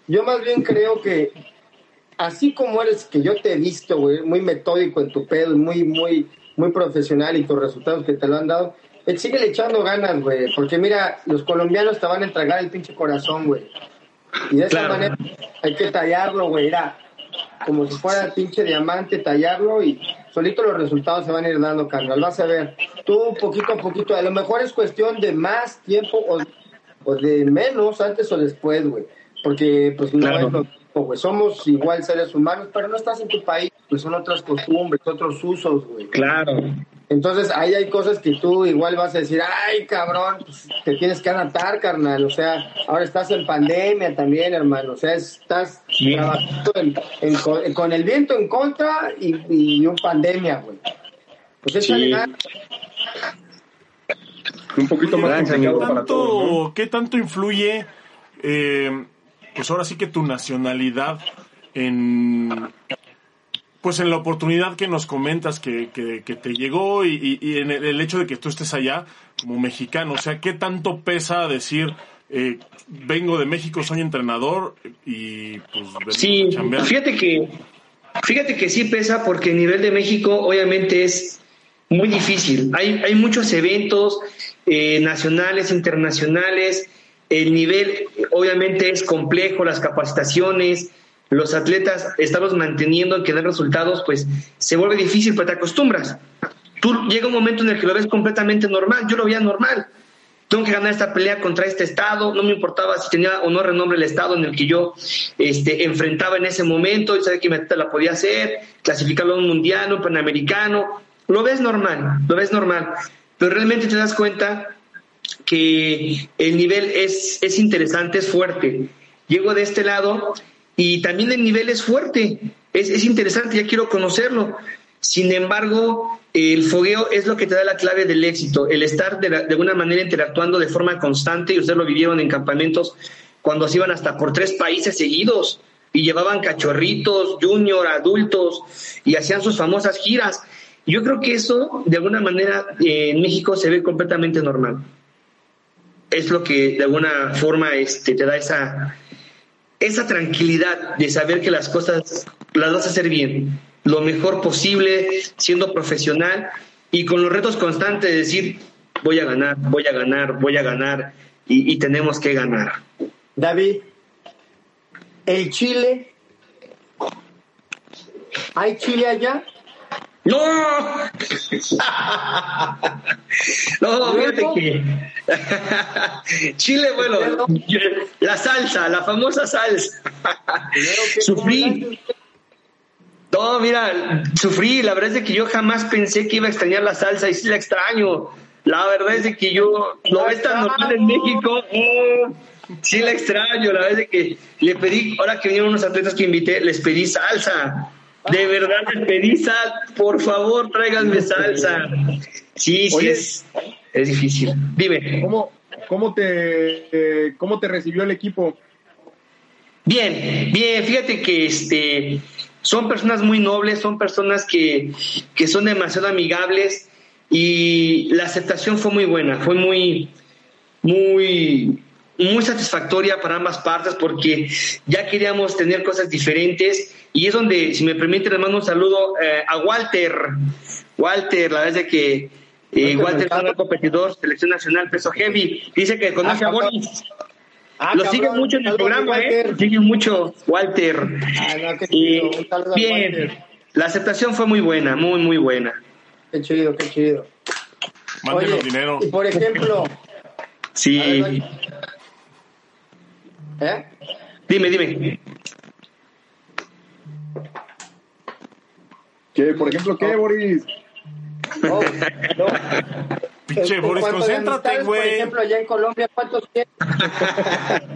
yo más bien creo que así como eres, que yo te he visto, güey, muy metódico en tu pedo, muy, muy, muy profesional y tus resultados que te lo han dado, eh, sigue echando ganas, güey, porque mira, los colombianos te van a entregar el pinche corazón, güey. Y de esa manera hay que tallarlo, güey, era como si fuera pinche diamante, tallarlo y solito los resultados se van a ir dando, carnal. Vas a ver, tú poquito a poquito, a lo mejor es cuestión de más tiempo o, de menos, antes o después, güey. Porque pues no es lo mismo, Somos igual seres humanos, pero no estás en tu país, pues son otras costumbres, otros usos, güey. Claro. Entonces ahí hay cosas que tú igual vas a decir, ay cabrón, pues, te tienes que adaptar, carnal. O sea, ahora estás en pandemia también, hermano. O sea, estás trabajando con el viento en contra y, y un pandemia, güey. Pues es sí. Un poquito más ¿qué tanto, ¿Qué tanto influye, eh, pues ahora sí que tu nacionalidad en pues en la oportunidad que nos comentas que, que, te llegó y, en el, hecho de que tú estés allá como mexicano, o sea, ¿qué tanto pesa decir, eh, vengo de México, soy entrenador y pues... Sí, fíjate que, fíjate que sí pesa porque el nivel de México obviamente es muy difícil. Hay, hay muchos eventos eh, nacionales, internacionales, el nivel obviamente es complejo, las capacitaciones, los atletas estamos manteniendo que den resultados, pues se vuelve difícil, pero te acostumbras. Tú llega un momento en el que lo ves completamente normal, yo lo veía normal. Tengo que ganar esta pelea contra este estado, no me importaba si tenía o no renombre el estado en el que yo este, enfrentaba en ese momento, y sabía que me la podía hacer, clasificarlo a un mundial, un panamericano, lo ves normal, lo ves normal, pero realmente te das cuenta que el nivel es, es interesante, es fuerte. Llego de este lado y también el nivel es fuerte, es, interesante, ya quiero conocerlo. Sin embargo, el fogueo es lo que te da la clave del éxito, el estar de, alguna manera interactuando de forma constante, y ustedes lo vivieron en campamentos cuando se iban hasta por tres países seguidos y llevaban cachorritos, junior, adultos y hacían sus famosas giras. Yo creo que eso, de alguna manera, en México se ve completamente normal. Es lo que de alguna forma este, te da esa, esa tranquilidad de saber que las cosas las vas a hacer bien, lo mejor posible, siendo profesional y con los retos constantes de decir, voy a ganar, voy a ganar, voy a ganar y, tenemos que ganar. David, el Chile, ¿hay Chile allá? ¡No! no, fíjate que. Chile, bueno, la salsa, la famosa salsa. sufrí. No, mira, sufrí. La verdad es que yo jamás pensé que iba a extrañar la salsa y sí la extraño. La verdad es que yo no es tan normal en México. Oh, sí la extraño. La verdad es que le pedí, ahora que vinieron unos atletas que invité, les pedí salsa de verdad les pedí sal, por favor tráiganme salsa. Sí, sí, es, es difícil. Dime. ¿Cómo, cómo, te, ¿Cómo te recibió el equipo? Bien, bien, fíjate que este, son personas muy nobles, son personas que, que son demasiado amigables y la aceptación fue muy buena, fue muy, muy, muy satisfactoria para ambas partes porque ya queríamos tener cosas diferentes y es donde, si me permite, le mando un saludo eh, a Walter. Walter, la verdad es que eh, Walter es un competidor, selección nacional, peso heavy, dice que conoce a ah, Boris. Ah, lo sigue mucho en el programa, ¿eh? Lo sigue mucho Walter. Ah, bien, la aceptación fue muy buena, muy, muy buena. Qué chido, qué chido. Mándenos dinero. Y por ejemplo. sí. ¿Eh? Dime, dime. ¿Qué? Por ejemplo, ¿qué, Boris? No, no. Pinche Boris, concéntrate, güey. Por ejemplo, allá en Colombia, ¿cuántos tienes?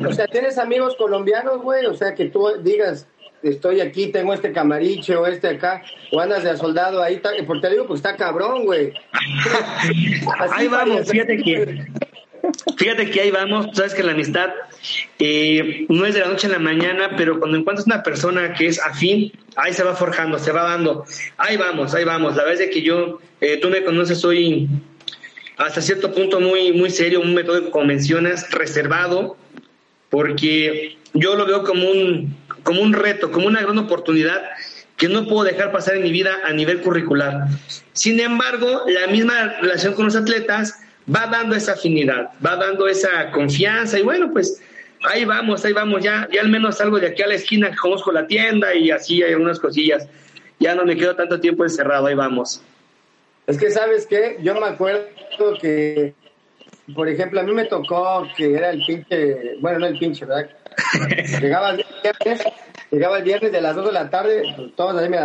o sea, ¿tienes amigos colombianos, güey? O sea, que tú digas, estoy aquí, tengo este camariche o este acá, o andas de soldado ahí, porque te digo, pues está cabrón, güey. Ahí vamos, fíjate que Fíjate que ahí vamos, sabes que la amistad eh, no es de la noche a la mañana, pero cuando encuentras una persona que es afín, ahí se va forjando, se va dando. Ahí vamos, ahí vamos. La verdad es que yo, eh, tú me conoces, soy hasta cierto punto muy, muy serio, un método como mencionas, reservado, porque yo lo veo como un, como un reto, como una gran oportunidad que no puedo dejar pasar en mi vida a nivel curricular. Sin embargo, la misma relación con los atletas va dando esa afinidad, va dando esa confianza y bueno, pues ahí vamos, ahí vamos, ya, ya al menos salgo de aquí a la esquina, conozco la tienda y así hay algunas cosillas. Ya no me quedo tanto tiempo encerrado, ahí vamos. Es que, ¿sabes qué? Yo me acuerdo que, por ejemplo, a mí me tocó que era el pinche, bueno, no el pinche, ¿verdad? llegaba el viernes, llegaba el viernes de las 2 de la tarde, pues todos ahí me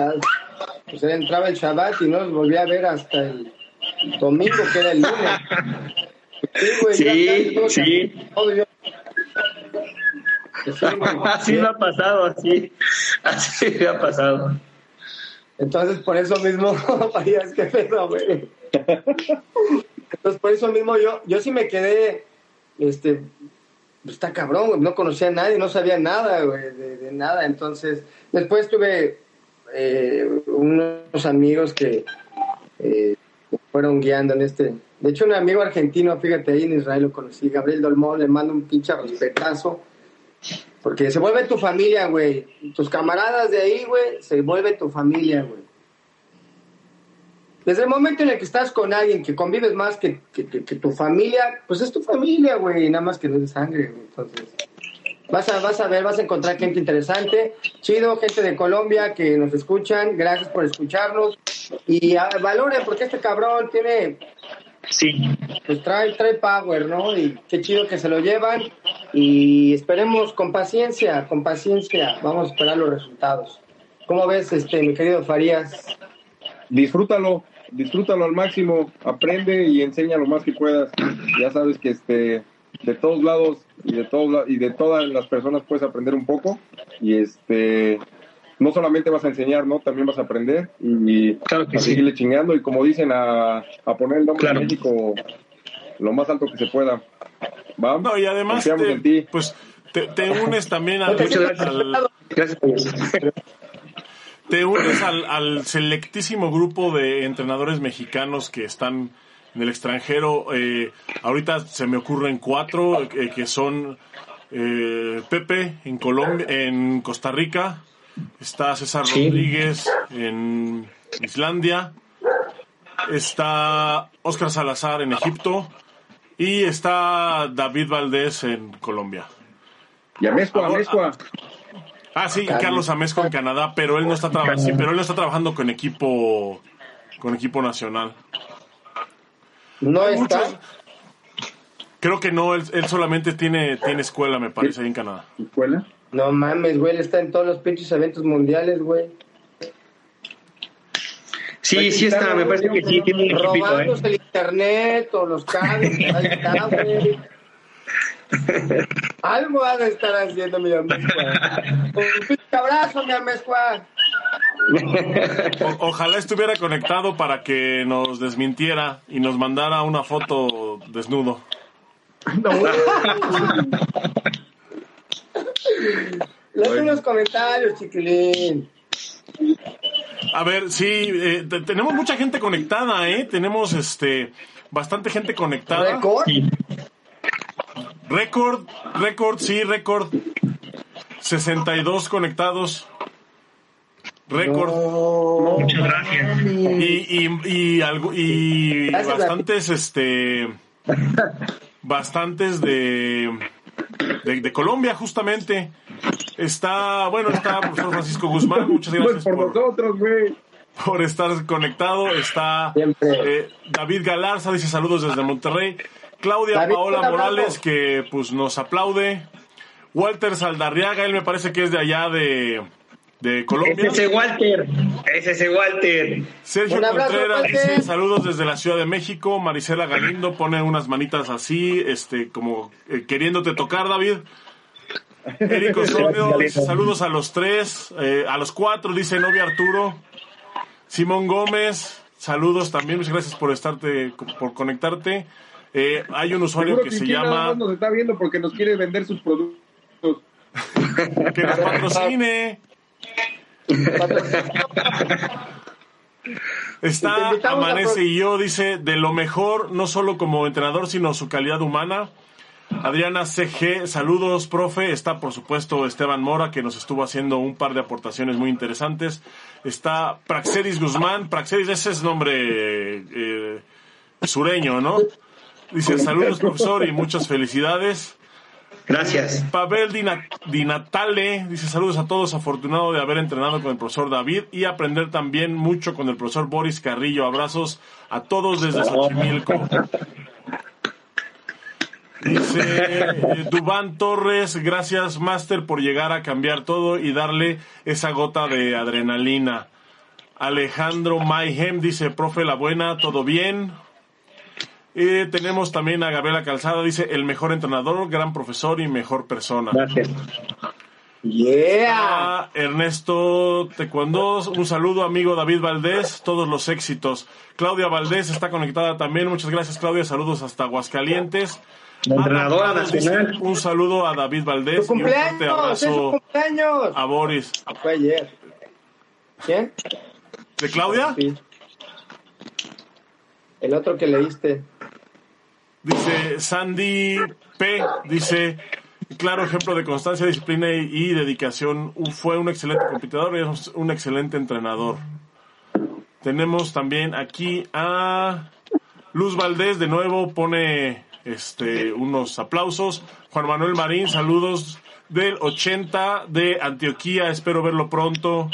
pues entraba el Shabbat y no los volví a ver hasta el domingo, que era el lunes. Sí, sí. Así me ha pasado, así, así me ha pasado. Entonces, por eso mismo, es que pedo, güey. Entonces, por eso mismo yo, yo sí me quedé, este, está cabrón, no conocía a nadie, no sabía nada, güey, de, nada. Entonces, después tuve eh, unos amigos que eh, fueron guiando en este. De hecho, un amigo argentino, fíjate ahí en Israel lo conocí, Gabriel Dolmón, le mando un pinche respetazo. Porque se vuelve tu familia, güey. Tus camaradas de ahí, güey, se vuelve tu familia, güey. Desde el momento en el que estás con alguien que convives más que, que, tu familia, pues es tu familia, güey, nada más que no es de sangre, güey. Entonces, vas a, vas a ver, vas a encontrar gente interesante, chido, gente de Colombia que nos escuchan, gracias por escucharnos. Y ah, valoren, porque este cabrón tiene Sí. Pues trae, trae power, ¿no? Y qué chido que se lo llevan. Y esperemos con paciencia, con paciencia. Vamos a esperar los resultados. ¿Cómo ves, este, mi querido Farías? Disfrútalo, disfrútalo al máximo. Aprende y enseña lo más que puedas. Ya sabes que este, de todos lados y de todos y de todas las personas puedes aprender un poco. Y este no solamente vas a enseñar, ¿no? También vas a aprender y a seguirle chingando y como dicen, a, a poner el nombre de México lo más alto que se pueda. ¿Va? No, y además, te, pues te, unes también al, te unes al, al, selectísimo grupo de entrenadores mexicanos que están en el extranjero. Eh, ahorita se me ocurren cuatro eh, que son eh, Pepe en Colombia, en Costa Rica, está César Rodríguez en Islandia, está Óscar Salazar en Egipto y está David Valdés en Colombia. Y Amezcua, Amezcua. Ah, sí, Carlos Amezco en Canadá, pero él no está trabajando, pero él no está trabajando con equipo con equipo nacional. No está. Creo que no, él, solamente tiene, tiene escuela, me parece, ahí en Canadá. ¿Escuela? No mames, güey, él está en todos los pinches eventos mundiales, güey. Sí, sí está, me parece que sí, tiene un equipito, ¿eh? Robándose el internet o los cables, ahí está, güey. Algo ha de estar haciendo mi amezcua. Un pinche abrazo, mi ojalá estuviera conectado para que nos desmintiera y nos mandara una foto desnudo. No. Lees unos comentarios, chiquilín. A ver, sí, eh, tenemos mucha gente conectada, ¿eh? Tenemos este bastante gente conectada. ¿Récord? Récord, récord, sí, récord. 62 conectados. Récord. Muchas gracias. Y, y, y, algo, y bastantes, este, bastantes de de, Colombia, justamente. Está, bueno, está profesor Francisco Guzmán, muchas gracias por, nosotros, por estar conectado. Está eh, David Galarza, dice saludos desde Monterrey. Claudia Paola Morales, que pues nos aplaude. Walter Saldarriaga, él me parece que es de allá de, de Colombia. Es ese Walter, es ese Walter. Sergio Contreras dice saludos desde la Ciudad de México. Marisela Galindo pone unas manitas así, este, como eh, queriéndote tocar, David. Eric Osorio dice saludos a los tres, eh, a los cuatro, dice novia Arturo. Simón Gómez, saludos también, muchas gracias por estarte, por conectarte. Eh, hay un usuario Seguro que se llama nos está viendo porque nos quiere vender sus productos. que nos patrocine. Está Amanece y yo, dice, de lo mejor, no solo como entrenador, sino su calidad humana. Adriana CG, saludos, profe. Está, por supuesto, Esteban Mora, que nos estuvo haciendo un par de aportaciones muy interesantes. Está Praxedis Guzmán. Praxedis, ese es nombre eh, sureño, ¿no? Dice, saludos, profesor, y muchas felicidades. Gracias. Pavel Di Natale dice saludos a todos, afortunado de haber entrenado con el profesor David y aprender también mucho con el profesor Boris Carrillo. Abrazos a todos desde Xochimilco. Dice eh, Dubán Torres, gracias Master por llegar a cambiar todo y darle esa gota de adrenalina. Alejandro Mayhem dice, profe La Buena, ¿todo bien? Eh, tenemos también a Gabriela Calzada, dice, el mejor entrenador, gran profesor y mejor persona. Gracias. Yeah. A Ernesto Tecuandós, un saludo amigo David Valdés, todos los éxitos. Claudia Valdés está conectada también, muchas gracias Claudia, saludos hasta Aguascalientes. La entrenadora Ana nacional. un saludo a David ¡Tu Valdés y un fuerte cumpleaños! ¡Es su abrazo cumpleaños! a Boris. Fue ayer. ¿Quién? ¿De Claudia? Sí. El otro que leíste. Dice Sandy P. Dice, claro ejemplo de constancia, disciplina y, dedicación. Fue un excelente competidor y un excelente entrenador. Tenemos también aquí a Luz Valdés, de nuevo pone este unos aplausos. Juan Manuel Marín, saludos del 80 de Antioquía, espero verlo pronto.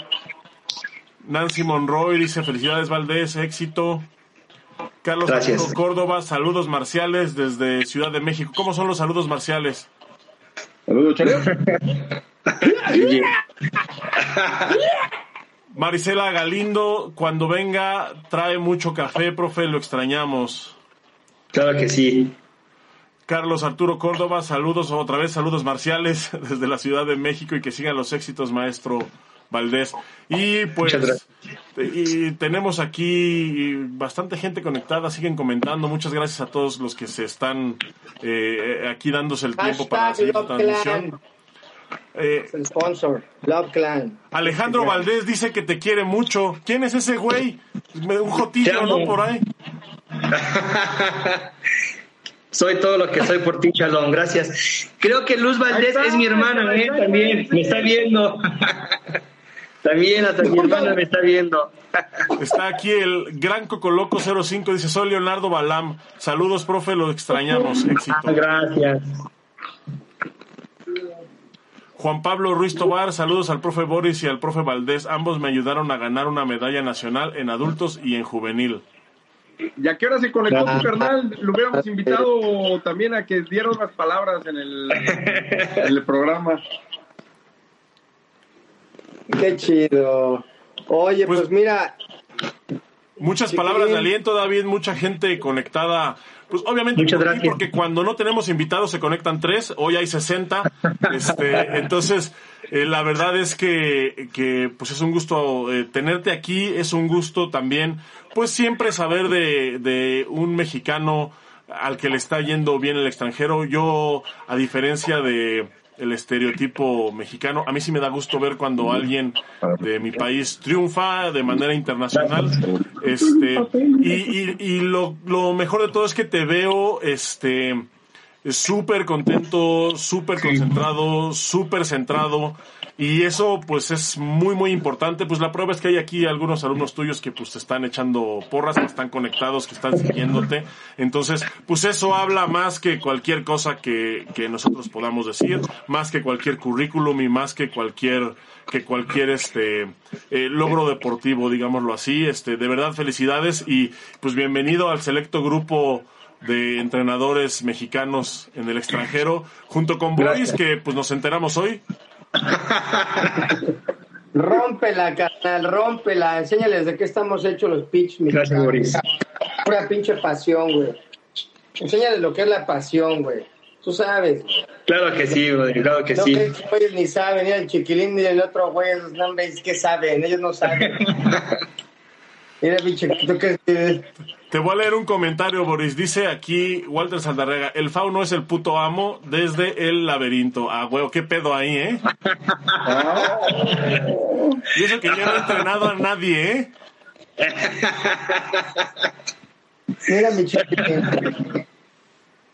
Nancy Monroy dice felicidades Valdés, éxito. Carlos Gracias. Arturo Córdoba, saludos marciales desde Ciudad de México. ¿Cómo son los saludos marciales? Saludos, Chaleo. Marisela Galindo, cuando venga, trae mucho café, profe, lo extrañamos. Claro que sí. Carlos Arturo Córdoba, saludos otra vez, saludos marciales desde la Ciudad de México y que sigan los éxitos, maestro Valdés. Y pues, y tenemos aquí bastante gente conectada, siguen comentando. Muchas gracias a todos los que se están eh, aquí dándose el tiempo para seguir la transmisión. Eh, el sponsor. Love Clan. Alejandro Valdés dice que te quiere mucho. ¿Quién es ese güey? Me- Un jotillo. ¿no? Por ahí. Soy todo lo que soy por ti, Chalón. Gracias. Creo que Luz Valdés está, es mi hermana, ¿eh? También me está viendo. También hasta mi hermana me está viendo. Está aquí el gran Cocoloco 05, dice, soy Leonardo Balam. Saludos, profe, lo extrañamos. Éxito. Ah, gracias. Juan Pablo Ruiz Tobar, saludos al profe Boris y al profe Valdés. Ambos me ayudaron a ganar una medalla nacional en adultos y en juvenil. ¿Y a qué hora se conectó tu carnal? Lo hubiéramos invitado también a que diera unas palabras en el, en el programa. Qué chido. Oye, Pues- pues, mira, Muchas Sí, palabras de aliento, David, mucha gente conectada. Pues obviamente Muchas por ti, gracias. porque cuando no tenemos invitados se conectan tres, hoy hay 60. Este, entonces, eh, la verdad es que, que pues es un gusto eh, tenerte aquí, es un gusto también, pues siempre saber de, de un mexicano al que le está yendo bien el extranjero. Yo, a diferencia de el estereotipo mexicano, a mí sí me da gusto ver cuando alguien de mi país triunfa de manera internacional. Este, y, y, y lo, lo mejor de todo es que te veo, este, súper contento, súper concentrado, súper centrado. Y eso pues es muy muy importante. Pues la prueba es que hay aquí algunos alumnos tuyos que pues te están echando porras, que están conectados, que están siguiéndote. Entonces, pues eso habla más que cualquier cosa que, que nosotros podamos decir, más que cualquier currículum y más que cualquier que cualquier este eh, logro deportivo, digámoslo así. Este, de verdad felicidades y pues bienvenido al selecto grupo de entrenadores mexicanos en el extranjero, junto con Boris, que pues nos enteramos hoy. Rómpela, carnal, rómpela. Enséñales de qué estamos hechos los pitch. Gracias, Boris. Pura pinche pasión, güey. Enséñales lo que es la pasión, güey. Tú sabes. Claro que sí, güey, claro que No sí. que güeyes ni saben, ni el chiquilín ni el otro güey, esos nombres que saben, ellos no saben. Mira, pinche, ¿tú qué quieres? Te voy a leer un comentario, Boris. Dice aquí Walter Saldarrega, el fauno es el puto amo desde el laberinto. Ah, huevo, qué pedo ahí, ¿eh? Y eso que yo no he entrenado a nadie, ¿eh? Mira, mi chiquitín.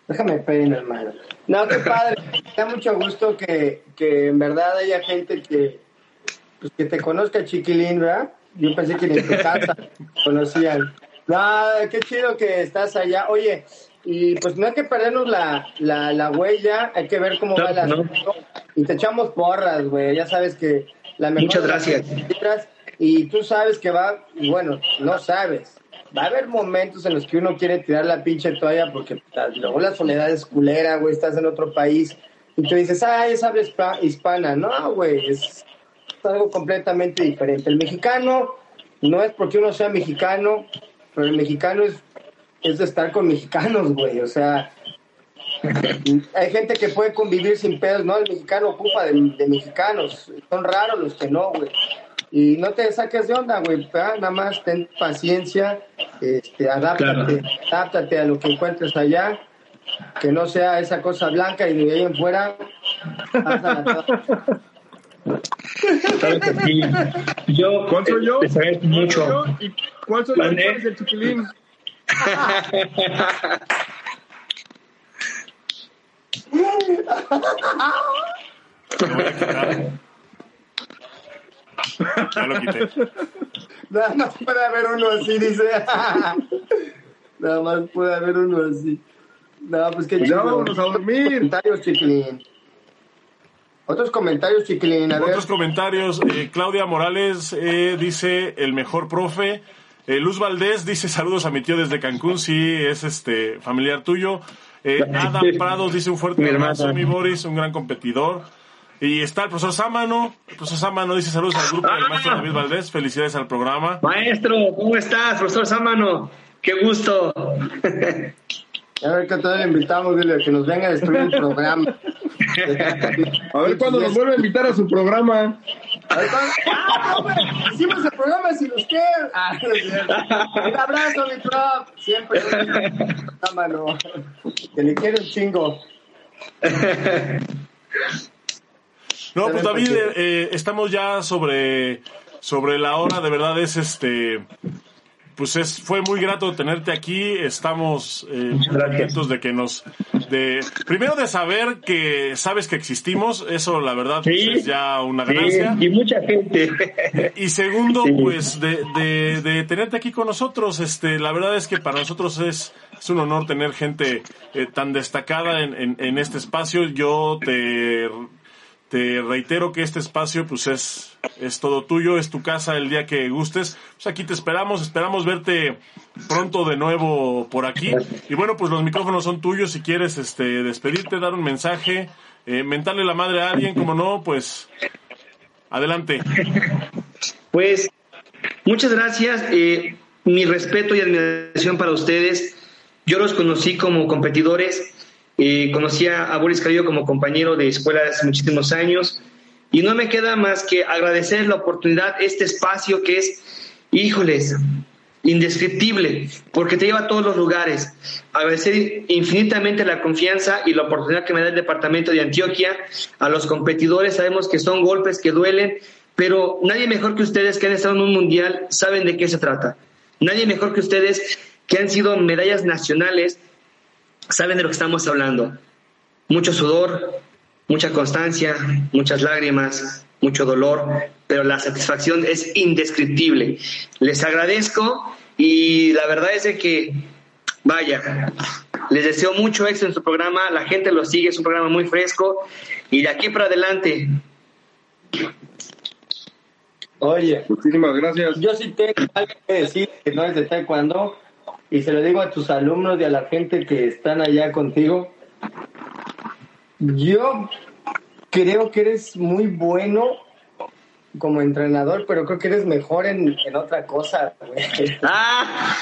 Déjame peino, hermano. No, qué padre. Me da mucho gusto que, que en verdad haya gente que, pues, que te conozca, chiquilín, ¿verdad? Yo pensé que ni en tu casa conocían. No, qué chido que estás allá. Oye, y pues no hay que perdernos la, la, la huella, hay que ver cómo va la No. Y te echamos porras, güey. Ya sabes que la mejor Muchas gracias. Y tú sabes que va, bueno, no sabes. Va a haber momentos en los que uno quiere tirar la pinche toalla porque luego la soledad es culera, güey, estás en otro país y tú dices, ah, es habla hispa- hispana. No, güey, es algo completamente diferente. El mexicano no es porque uno sea mexicano, pero el mexicano es, es de estar con mexicanos, güey. O sea, hay gente que puede convivir sin pedos, ¿no? El mexicano ocupa de, de mexicanos. Son raros los que no, güey. Y no te saques de onda, güey. Nada más ten paciencia, este, adáptate, adáptate a lo que encuentres allá. Que no sea esa cosa blanca y de ahí en fuera. que. Yo, ¿Cuál soy yo? te agradezco mucho. ¿Cuál soy yo? ¿Y cuál soy yo? ¿Vale? ¿Cuál es el chiquilín? Lo voy a quitar. Ya lo quité. Nada más puede haber uno así, dice. Nada más puede haber uno así. No, pues qué Pues ya chido. vámonos a dormir. Comentarios, chiquilín. Otros comentarios, chiquilín. A ver. Otros comentarios. eh, Claudia Morales eh, dice el mejor profe. Eh, Luz Valdés dice saludos a mi tío desde Cancún. Sí, es este familiar tuyo. Eh, Adam Prados dice un fuerte abrazo, mi Boris, un gran competidor. Y está el profesor Sámano. El profesor Sámano dice saludos al grupo del maestro David Valdés. Felicidades al programa. Maestro, ¿cómo estás? Profesor Sámano, qué gusto. A ver que todavía le invitamos, dile que nos venga a destruir el programa. A ver cuándo nos vuelve a invitar a su programa. A ver, ¿cuándo? ¡Ah, hombre! Hicimos el programa sin usted. Ah, no. Un abrazo, mi prof. Siempre. Sámano. Que le quiero un chingo. No, pues David, eh, eh, estamos ya sobre, sobre la hora, de verdad es este, pues es, fue muy grato tenerte aquí, estamos eh, contentos de que nos, de, primero de saber que sabes que existimos, eso la verdad pues, es ya una Sí, ganancia. y mucha gente. Y segundo, Sí. pues de, de, de tenerte aquí con nosotros, este, la verdad es que para nosotros es, es un honor tener gente eh, tan destacada en, en, en este espacio. Yo te, te reitero que este espacio pues es, es todo tuyo, es tu casa el día que gustes. Pues aquí te esperamos, esperamos verte pronto de nuevo por aquí. Y bueno, pues los micrófonos son tuyos si quieres este, despedirte, dar un mensaje, eh, mentarle la madre a alguien, como no, pues adelante. Pues muchas gracias. eh, mi respeto y admiración para ustedes. Yo los conocí como competidores. Eh, conocí a Boris Carrillo como compañero de escuela muchísimos años. Y no me queda más que agradecer la oportunidad, este espacio que es, híjoles, indescriptible, porque te lleva a todos los lugares. Agradecer infinitamente la confianza y la oportunidad que me da el departamento de Antioquia a los competidores. Sabemos que son golpes que duelen, pero nadie mejor que ustedes que han estado en un mundial saben de qué se trata. Nadie mejor que ustedes que han sido medallas nacionales saben de lo que estamos hablando. Mucho sudor, mucha constancia, muchas lágrimas, mucho dolor, pero la satisfacción es indescriptible. Les agradezco y la verdad es de que, vaya, les deseo mucho éxito en su programa, la gente lo sigue, es un programa muy fresco y de aquí para adelante. Oye, Muchísimas gracias. yo sí tengo algo que decir que no es de taekwondo y se lo digo a tus alumnos y a la gente que están allá contigo. Yo creo que eres muy bueno como entrenador, pero creo que eres mejor en, en otra cosa, güey. ¡Ah!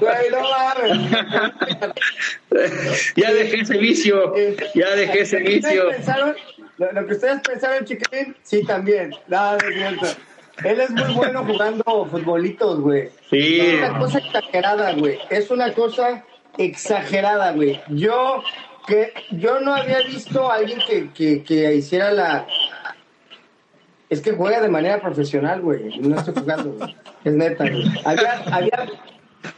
Güey, no mames. ya dejé ese vicio, ya dejé ese vicio. pensaron- Lo, lo que ustedes pensaron, chiquitín, sí, también. No, no es cierto. Él es muy bueno jugando futbolitos, güey. Sí. Es una cosa exagerada, güey. Es una cosa exagerada, güey. Yo que yo no había visto a alguien que, que, que hiciera la es que juega de manera profesional, güey. No estoy jugando, güey. Es neta, güey. Había, había,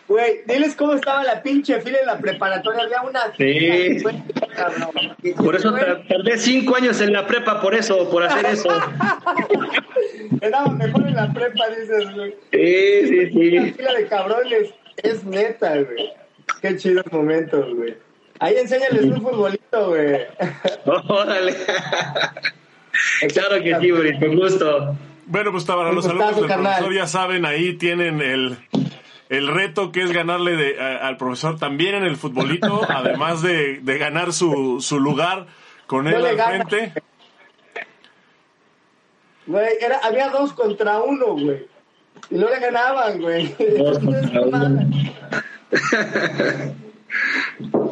güey, diles cómo estaba la pinche fila en la preparatoria. Había una. Sí. güey, Por eso güey, tar- tardé cinco años en la prepa, por eso, por hacer eso. Era mejor en la prepa, dices, güey. Sí, sí, Una sí. fila de cabrones. Es neta, güey. Qué chidos momentos, güey. Ahí enséñales un futbolito, güey. Órale. Claro que sí, Boris, con gusto. Bueno, pues para los gustazo, alumnos profesor ya saben, ahí tienen el, el reto que es ganarle de- a- al profesor también en el futbolito, además de, de ganar su, su lugar con No él le al frente. Güey, era, había dos contra uno, güey. Y no le ganaban, güey.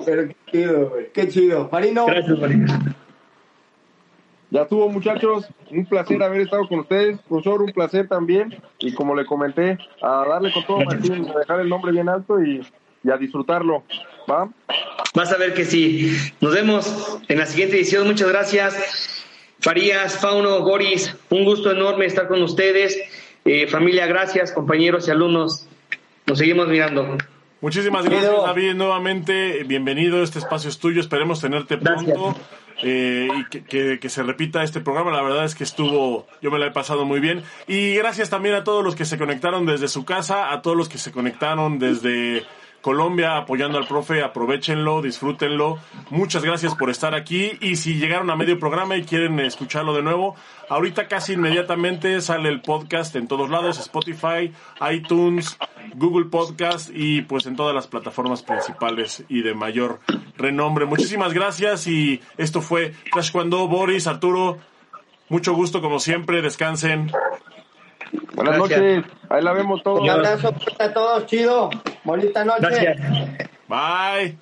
Pero qué chido, güey. Qué chido. Marino, Gracias, Boris. Ya estuvo, muchachos. Un placer haber estado con ustedes. Profesor, un placer también. Y como le comenté, a darle con todo, Martín, a dejar el nombre bien alto y, y a disfrutarlo. ¿Va? Vas a ver que sí. Nos vemos en la siguiente edición. Muchas gracias. Farías, Fauno, Boris, un gusto enorme estar con ustedes. Eh, familia, gracias, compañeros y alumnos. Nos seguimos mirando. Muchísimas gracias. David. Nuevamente, bienvenido. Este espacio es tuyo. Esperemos tenerte Gracias. Eh, y que, que- que se repita este programa. La verdad es que estuvo, yo me la he pasado muy bien. Y gracias también a todos los que se conectaron desde su casa, a todos los que se conectaron desde Colombia apoyando al profe. Aprovechenlo, disfrútenlo. Muchas gracias por estar aquí. Y si llegaron a medio programa y quieren escucharlo de nuevo, ahorita casi inmediatamente sale el podcast en todos lados: Spotify, iTunes. Google Podcast y pues en todas las plataformas principales y de mayor renombre. Muchísimas gracias y esto fue Crash Cuando, Boris, Arturo, mucho gusto como siempre, descansen. Buenas Gracias. noches. Ahí la vemos todos. un abrazo a todos, chido. Bonita noche. Gracias. Bye.